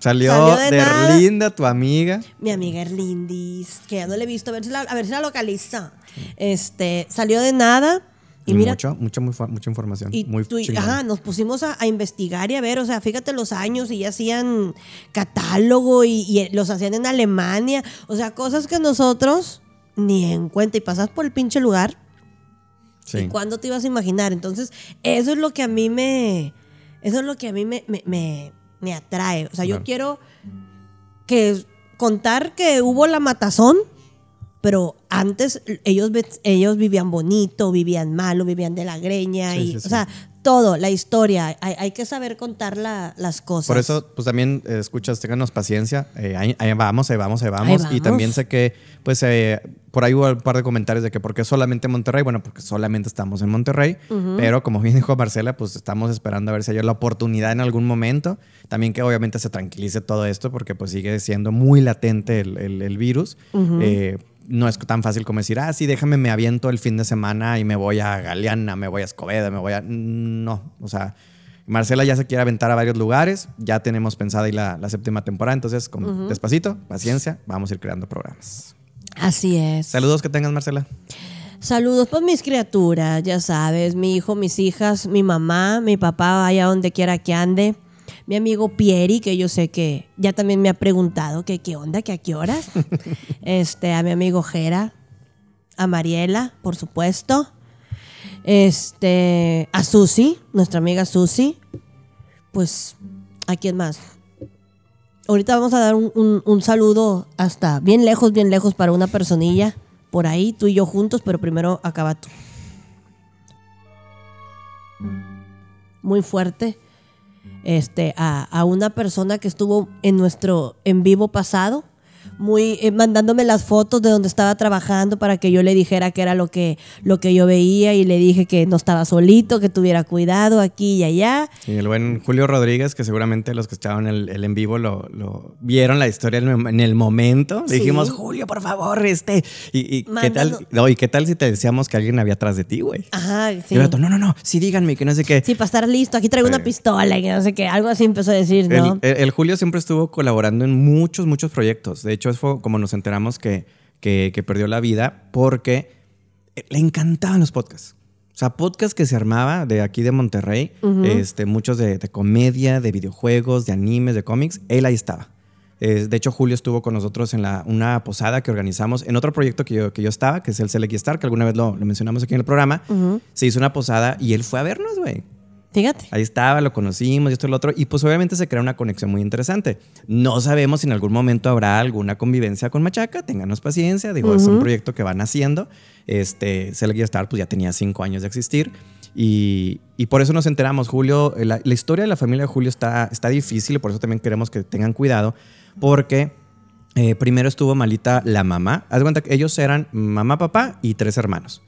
S1: Salió,
S2: Salió de
S1: de,
S2: nada.
S1: Linda, tu amiga.
S2: Mi amiga Erlindis, que ya no le he visto, a ver si la, a ver si la localiza. Este, salió de nada. Y,
S1: Y
S2: mira,
S1: mucho, mucha, mucha información.
S2: y
S1: muy
S2: tú ajá, nos pusimos a, a investigar y a ver, o sea, fíjate los años y ya hacían catálogo y, y los hacían en Alemania, o sea, cosas que nosotros ni en cuenta y pasas por el pinche lugar
S1: Sí.
S2: ¿Y cuándo te ibas a imaginar? Entonces, eso es lo que a mí me. Eso es lo que a mí me, me, me- me atrae. O sea, yo
S1: Claro.
S2: quiero que contar que hubo la matazón, pero antes ellos, ellos vivían bonito, vivían malo, vivían de la greña.
S1: Sí,
S2: y,
S1: sí,
S2: O
S1: sí.
S2: sea, todo, la historia. Hay, hay que saber contar la- las cosas.
S1: Por eso, pues también eh, escuchas, ténganos paciencia. eh, ahí, ahí vamos, ahí vamos, ahí vamos.
S2: Ahí
S1: Y también sé que, pues, eh, por ahí hubo un par de comentarios de que por qué solamente Monterrey. Bueno, porque solamente estamos en Monterrey. Pero como bien dijo Marcela, pues estamos esperando a ver si hay la oportunidad en algún momento. También que obviamente se tranquilice todo esto, porque pues sigue siendo muy latente el, el- el virus. No es tan fácil como decir, ah, sí, déjame, me aviento el fin de semana y me voy a Galeana, me voy a Escobedo, me voy a. No, o sea. Marcela ya se quiere aventar a varios lugares, ya tenemos pensada ahí la, la séptima temporada, entonces con despacito, paciencia, vamos a ir creando programas.
S2: Así es.
S1: Saludos que tengas, Marcela.
S2: Saludos, pues mis criaturas, ya sabes, mi hijo, mis hijas, mi mamá, mi papá, allá donde quiera que ande. Mi amigo Pieri, que yo sé que ya también me ha preguntado que qué onda, que a qué horas. [LAUGHS] este, a mi amigo Jera, a Mariela, por supuesto. Este, a Susi, nuestra amiga Susi. Pues, ¿a quién más? Ahorita vamos a dar un, un- un saludo hasta bien lejos, bien lejos para una personilla por ahí, tú y yo juntos, pero primero acaba tú. Muy fuerte. Este, a, a una persona que estuvo en nuestro en vivo pasado. Muy eh, mandándome las fotos de donde estaba trabajando para que yo le dijera que era lo que, lo que yo veía y le dije que no estaba solito, que tuviera cuidado aquí y allá.
S1: Y el buen Julio Rodríguez, que seguramente los que estaban el, en vivo lo, lo, vieron la historia en el momento. Le dijimos, Julio, por favor, este. Y, qué tal, no, y qué tal si te decíamos que alguien había atrás de ti, güey.
S2: Ajá, sí.
S1: Y el no, no, no, sí díganme que no sé qué.
S2: Sí, para estar listo, aquí traigo una pistola y que no sé qué. Algo así empezó a decir, ¿no?
S1: el Julio siempre estuvo colaborando en muchos, muchos proyectos. De hecho, fue como nos enteramos que, que, perdió la vida porque le encantaban los podcasts. O sea, podcast que se armaba de aquí de Monterrey, este, muchos de, comedia, de videojuegos, de animes, de cómics, él ahí estaba. de hecho, Julio estuvo con nosotros en la, una posada que organizamos en otro proyecto que yo, que yo estaba, que es el Select Star, que alguna vez lo, mencionamos aquí en el programa. Se hizo una posada y él fue a vernos, güey.
S2: Fíjate.
S1: Ahí estaba, lo conocimos y esto y lo otro. Y pues obviamente se crea una conexión muy interesante. No sabemos si en algún momento habrá alguna convivencia con Machaca. Ténganos paciencia. Digo, es un proyecto que van haciendo. Este, Select Star pues ya tenía cinco años de existir. Y, y, por eso nos enteramos, Julio, la, la, historia de la familia de Julio está, está difícil y por eso también queremos que tengan cuidado, porque eh, primero estuvo malita la mamá. Haz cuenta que ellos eran mamá, papá y tres hermanos.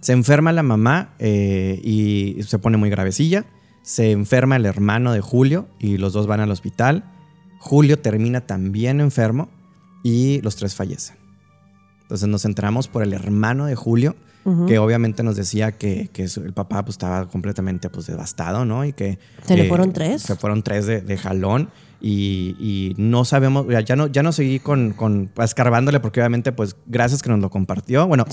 S1: Se enferma la mamá eh, y se pone muy gravecilla. Se enferma el hermano de Julio y los dos van al hospital. Julio termina también enfermo y los tres fallecen. Entonces nos enteramos por el hermano de Julio, que obviamente nos decía que, el papá pues, estaba completamente pues, devastado, ¿no? Y que...
S2: ¿Se le fueron tres?
S1: Se fueron tres de, de jalón y, no sabemos, ya no, ya no seguí con, con escarbándole porque obviamente pues gracias que nos lo compartió. Bueno,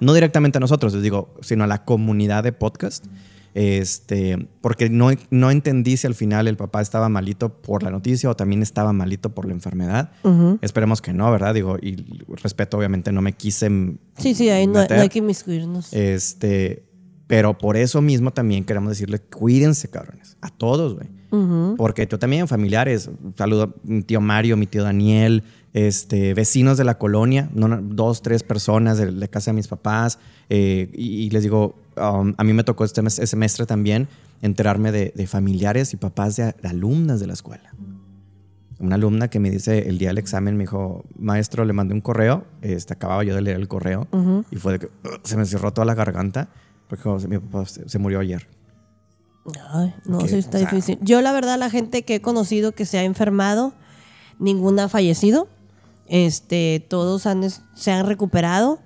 S1: no directamente a nosotros, les digo, sino a la comunidad de podcast. Este, porque no, no entendí si al final el papá estaba malito por la noticia o también estaba malito por la enfermedad. Esperemos que no, ¿verdad? Digo, y respeto, obviamente, no me quise.
S2: Sí, sí, ahí no, hay que inmiscuirnos.
S1: Este, pero por eso mismo también queremos decirle, cuídense, cabrones, a todos, güey. Porque yo también, familiares, saludo a mi tío Mario, mi tío Daniel, este, vecinos de la colonia, dos, tres personas de la casa de mis papás. Eh, y, les digo, um, a mí me tocó este semestre también enterarme de, familiares y papás de, alumnas de la escuela. Una alumna que me dice el día del examen, me dijo, maestro, le mandé un correo, este, acababa yo de leer el correo y fue de que se me cerró toda la garganta porque mi papá se murió ayer.
S2: Ay, no, sí está difícil. Yo la verdad la gente que he conocido que se ha enfermado, ninguna ha fallecido. Este, todos han, se han recuperado.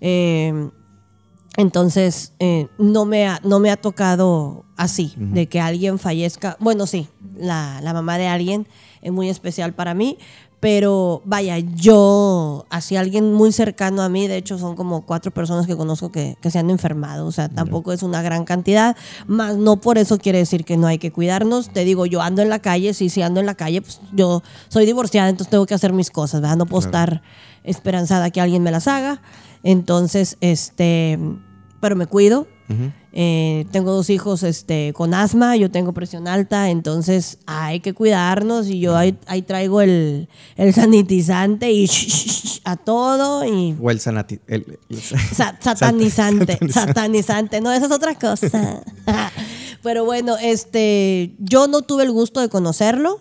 S2: Eh, entonces, eh, no, me ha, no me ha tocado así, de que alguien fallezca. Bueno, sí, la, la mamá de alguien es muy especial para mí, pero vaya, yo, así alguien muy cercano a mí, de hecho son como cuatro personas que conozco que, se han enfermado, o sea, tampoco es una gran cantidad, más no por eso quiere decir que no hay que cuidarnos. Te digo, yo ando en la calle, sí, sí ando en la calle, pues yo soy divorciada, entonces tengo que hacer mis cosas, ¿verdad? No puedo estar esperanzada que alguien me las haga. Entonces, este, pero me cuido. Eh, tengo dos hijos este, con asma, yo tengo presión alta, entonces hay que cuidarnos y yo ahí, traigo el, sanitizante y a todo. Y
S1: o el, [LAUGHS] satanizante,
S2: satanizante, no, esa es otra cosa. [LAUGHS] pero bueno, este, yo no tuve el gusto de conocerlo.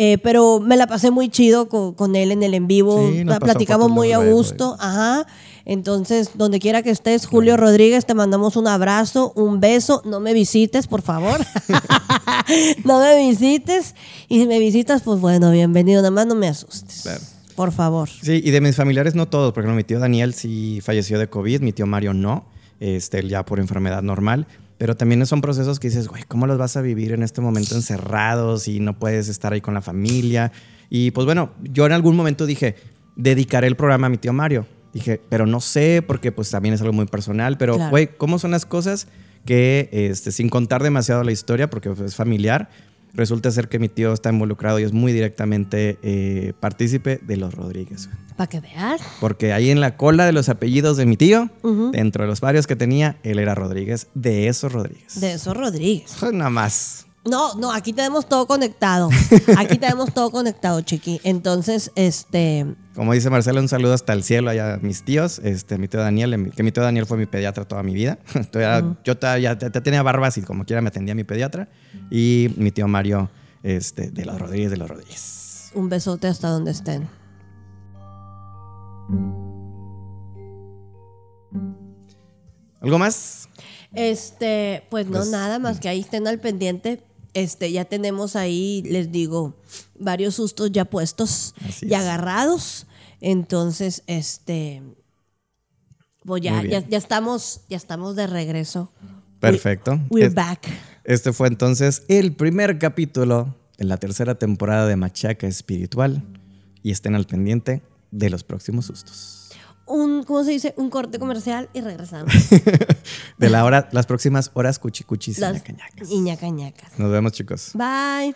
S2: Eh, pero me la pasé muy chido con, él en el en vivo. platicamos muy a gusto. Ajá. Entonces, donde quiera que estés, Julio Rodríguez, te mandamos un abrazo, un beso. No me visites, por favor. [LAUGHS] [LAUGHS] no me visites. Y si me visitas, pues bueno, bienvenido. Nada más no me asustes. Por favor.
S1: Sí, y de mis familiares no todos, porque mi tío Daniel sí falleció de COVID, mi tío Mario no, este, ya por enfermedad normal. Pero también son procesos que dices, güey, ¿cómo los vas a vivir en este momento encerrados y no puedes estar ahí con la familia? Y pues bueno, yo en algún momento dije, dedicaré el programa a mi tío Mario. Dije, pero no sé, porque pues también es algo muy personal, pero güey, ¿cómo son las cosas que, este, sin contar demasiado la historia, porque pues, es familiar, resulta ser que mi tío está involucrado y es muy directamente eh, partícipe de los Rodríguez.
S2: Para que veas.
S1: Porque ahí en la cola de los apellidos de mi tío, dentro de los varios que tenía, él era Rodríguez, de esos Rodríguez.
S2: De esos Rodríguez. [LAUGHS]
S1: Nada más.
S2: No, no, aquí tenemos todo conectado. [LAUGHS] Aquí tenemos todo conectado, chiqui. Entonces, este.
S1: Como dice Marcelo, un saludo hasta el cielo allá a mis tíos. Este, mi tío Daniel, que mi tío Daniel fue mi pediatra toda mi vida. [LAUGHS] Yo ya, tenía barbas y como quiera me atendía mi pediatra. Y mi tío Mario, este, de los Rodríguez, de los Rodríguez.
S2: Un besote hasta donde estén.
S1: ¿Algo más?
S2: Este, pues no,
S1: Pues,
S2: nada más que ahí estén al pendiente. Este, ya tenemos ahí, les digo, varios sustos ya puestos
S1: Así
S2: y
S1: es.
S2: agarrados. Entonces, este, pues ya, ya, ya estamos, ya estamos de regreso.
S1: Perfecto.
S2: We're
S1: Es-
S2: back.
S1: Este fue entonces el primer capítulo de la tercera temporada de Machaca Espiritual. Y estén al pendiente de los próximos sustos.
S2: Un, ¿cómo se dice? Un corte comercial y regresamos. [LAUGHS]
S1: De la hora, las próximas horas cuchicuchis
S2: Las y ñacañacas.
S1: Nos vemos, chicos.
S2: Bye.